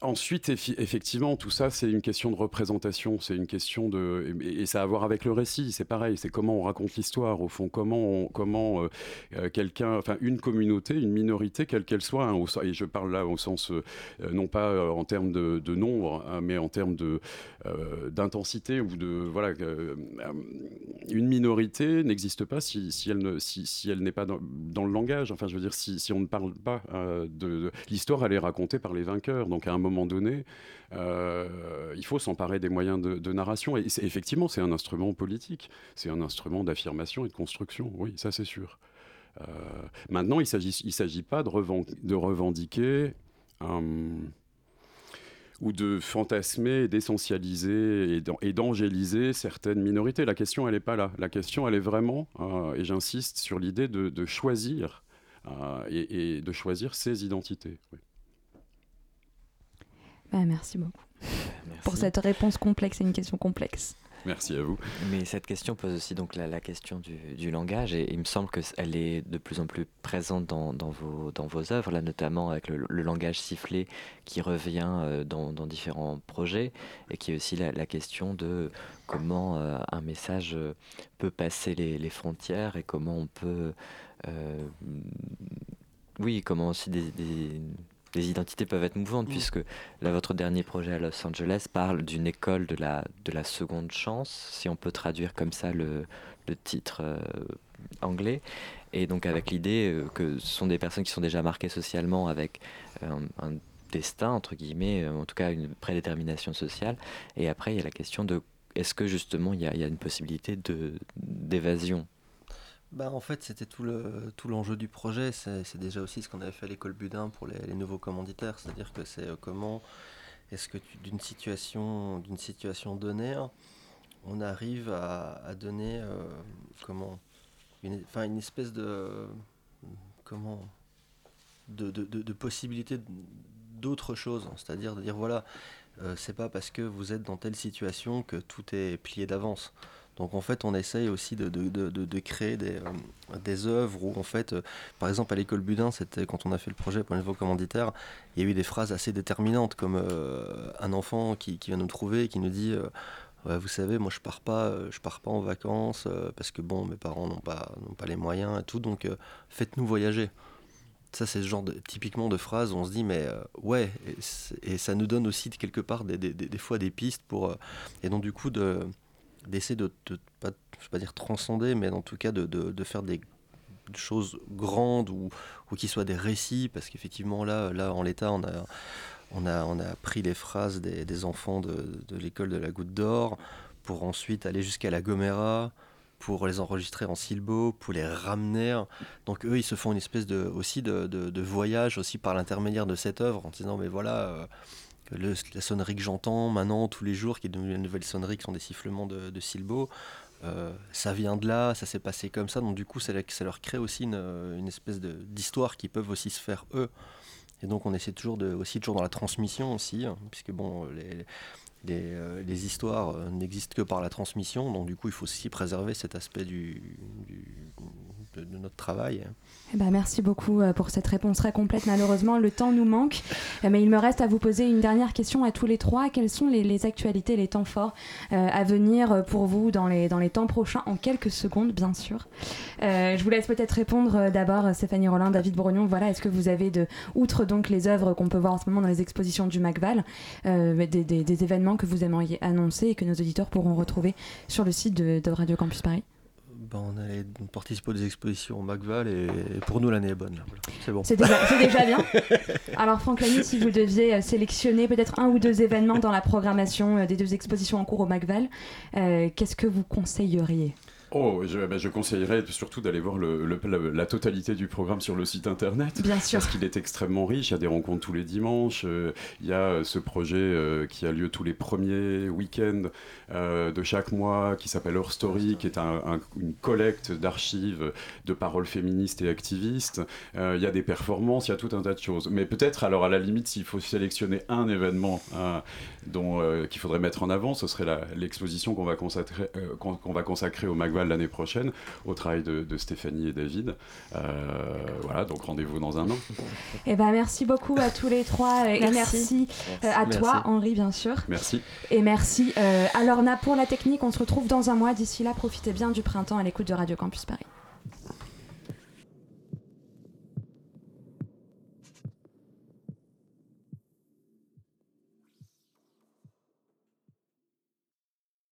Ensuite, effectivement, tout ça, c'est une question de représentation, c'est une question de et, ça a à voir avec le récit. C'est pareil, c'est comment on raconte l'histoire. Au fond, comment comment euh, euh, quelqu'un, enfin une communauté, une minorité, quelle qu'elle soit, hein, et je parle là au sens euh, non pas en termes de, nombre, hein, mais en termes de d'intensité ou de voilà, une minorité n'existe pas si, si, elle ne si, si n'est pas dans, dans, le langage. Enfin, je veux dire, si, si on ne parle pas de, l'histoire, elle est racontée par les vainqueurs. Donc à un moment donné, euh, il faut s'emparer des moyens de, narration. Et effectivement, c'est un instrument politique, c'est un instrument d'affirmation et de construction, oui, ça c'est sûr. Euh, maintenant, il ne s'agit pas de, revendiquer euh, ou de fantasmer, d'essentialiser et d'angéliser certaines minorités. La question, elle n'est pas là. La question, elle est vraiment, et j'insiste sur l'idée de, choisir et, de choisir ses identités. Bah, merci beaucoup pour cette réponse complexe à une question complexe. Merci à vous. Mais cette question pose aussi donc la, question du, langage et il me semble qu'elle est de plus en plus présente dans, vos, dans vos œuvres, là notamment avec le, langage sifflé qui revient euh, dans, différents projets et qui est aussi la, question de comment euh, un message euh, peut passer les, frontières et comment on peut... oui, comment aussi des les identités peuvent être mouvantes, mm. puisque là, votre dernier projet à Los Angeles parle d'une école de la, de la seconde chance, si on peut traduire comme ça le, le titre euh, anglais. Et donc avec l'idée euh, que ce sont des personnes qui sont déjà marquées socialement avec euh, un, destin, entre guillemets, en tout cas une prédétermination sociale. Et après, il y a la question de est-ce que justement il y, a une possibilité d'évasion bah, en fait, c'était tout le tout l'enjeu du projet. C'est déjà aussi ce qu'on avait fait à l'école Budin pour les, nouveaux commanditaires, c'est-à-dire que c'est euh, comment est-ce que d'une situation d'une situation donnée, on arrive à, donner euh, comment une, une espèce de comment de, de, de, possibilité d'autre chose, c'est-à-dire de dire voilà, euh, c'est pas parce que vous êtes dans telle situation que tout est plié d'avance. Donc en fait, on essaye aussi de, de, créer des, euh, des œuvres où en fait, euh, par exemple à l'école Budin, c'était quand on a fait le projet pour les nouveaux commanditaires, il y a eu des phrases assez déterminantes comme euh, un enfant qui, qui, vient nous trouver et qui nous dit vous savez, moi je pars pas, je pars pas en vacances parce que bon, mes parents n'ont pas, n'ont pas les moyens et tout, donc faites-nous voyager. Ça, c'est ce genre de, typiquement de phrase où on se dit, mais ouais, et, ça nous donne aussi quelque part des, des, des, fois des pistes pour. et donc, du coup, de, d'essayer de, pas, je vais pas dire transcender, mais en tout cas de, de, faire des choses grandes ou, ou qui soient des récits, parce qu'effectivement là, là en l'état, on a, on, a, on a pris les phrases des, des enfants de, de l'école de la Goutte d'Or pour ensuite aller jusqu'à la Gomera, pour les enregistrer en silbo, pour les ramener. Donc eux, ils se font une espèce de, aussi de, de, voyage aussi par l'intermédiaire de cette œuvre en disant mais voilà. Euh, la sonnerie que j'entends maintenant tous les jours, qui est une nouvelle sonnerie, qui sont des sifflements de, Silbo, euh, ça vient de là, ça s'est passé comme ça. Donc du coup, ça, leur crée aussi une, une espèce d'histoire qui peuvent aussi se faire eux. Et donc on essaie toujours de, aussi toujours dans la transmission aussi, hein, puisque bon, les, les, euh, histoires euh, n'existent que par la transmission. Donc du coup, il faut aussi préserver cet aspect du, de, notre travail. Eh ben, merci beaucoup euh, pour cette réponse très complète. Malheureusement, le temps nous manque. Euh, mais il me reste à vous poser une dernière question à tous les trois. Quelles sont les, actualités, les temps forts euh, à venir pour vous dans les, dans les temps prochains, en quelques secondes, bien sûr? Je vous laisse peut-être répondre d'abord, Stéphanie Rollin, David Brognon. Voilà, est-ce que vous avez, de, outre donc les œuvres qu'on peut voir en ce moment dans les expositions du MacVal, des, des, événements que vous aimeriez annoncer et que nos auditeurs pourront retrouver sur le site de, de Radio Campus Paris? Ben, on allait participer aux expositions au Macval et, pour nous l'année est bonne. C'est bon. C'est déjà, bien. Alors Franck Lamy, si vous deviez euh, sélectionner peut-être un ou deux événements dans la programmation euh, des deux expositions en cours au Macval, euh, qu'est-ce que vous conseilleriez? Oh, je, ben, je, conseillerais surtout d'aller voir le, la, totalité du programme sur le site internet. Bien sûr. Parce qu'il est extrêmement riche. Il y a des rencontres tous les dimanches. Euh, il y a euh, ce projet euh, qui a lieu tous les premiers week-ends de chaque mois qui s'appelle Our Story, qui est un, une collecte d'archives de paroles féministes et activistes. il y a des performances, il y a tout un tas de choses. Mais peut-être, alors à la limite, s'il faut sélectionner un événement dont qu'il faudrait mettre en avant, ce serait l'exposition qu'on va consacrer, qu'on va consacrer au L'année prochaine au travail de, Stéphanie et David. Euh, voilà, donc rendez-vous dans un an. Et eh ben, merci beaucoup à tous les trois et merci, euh, à toi, Henri, bien sûr. Merci. Et merci. Euh, alors, pour la technique, on se retrouve dans un mois. D'ici là, profitez bien du printemps à l'écoute de Radio Campus Paris.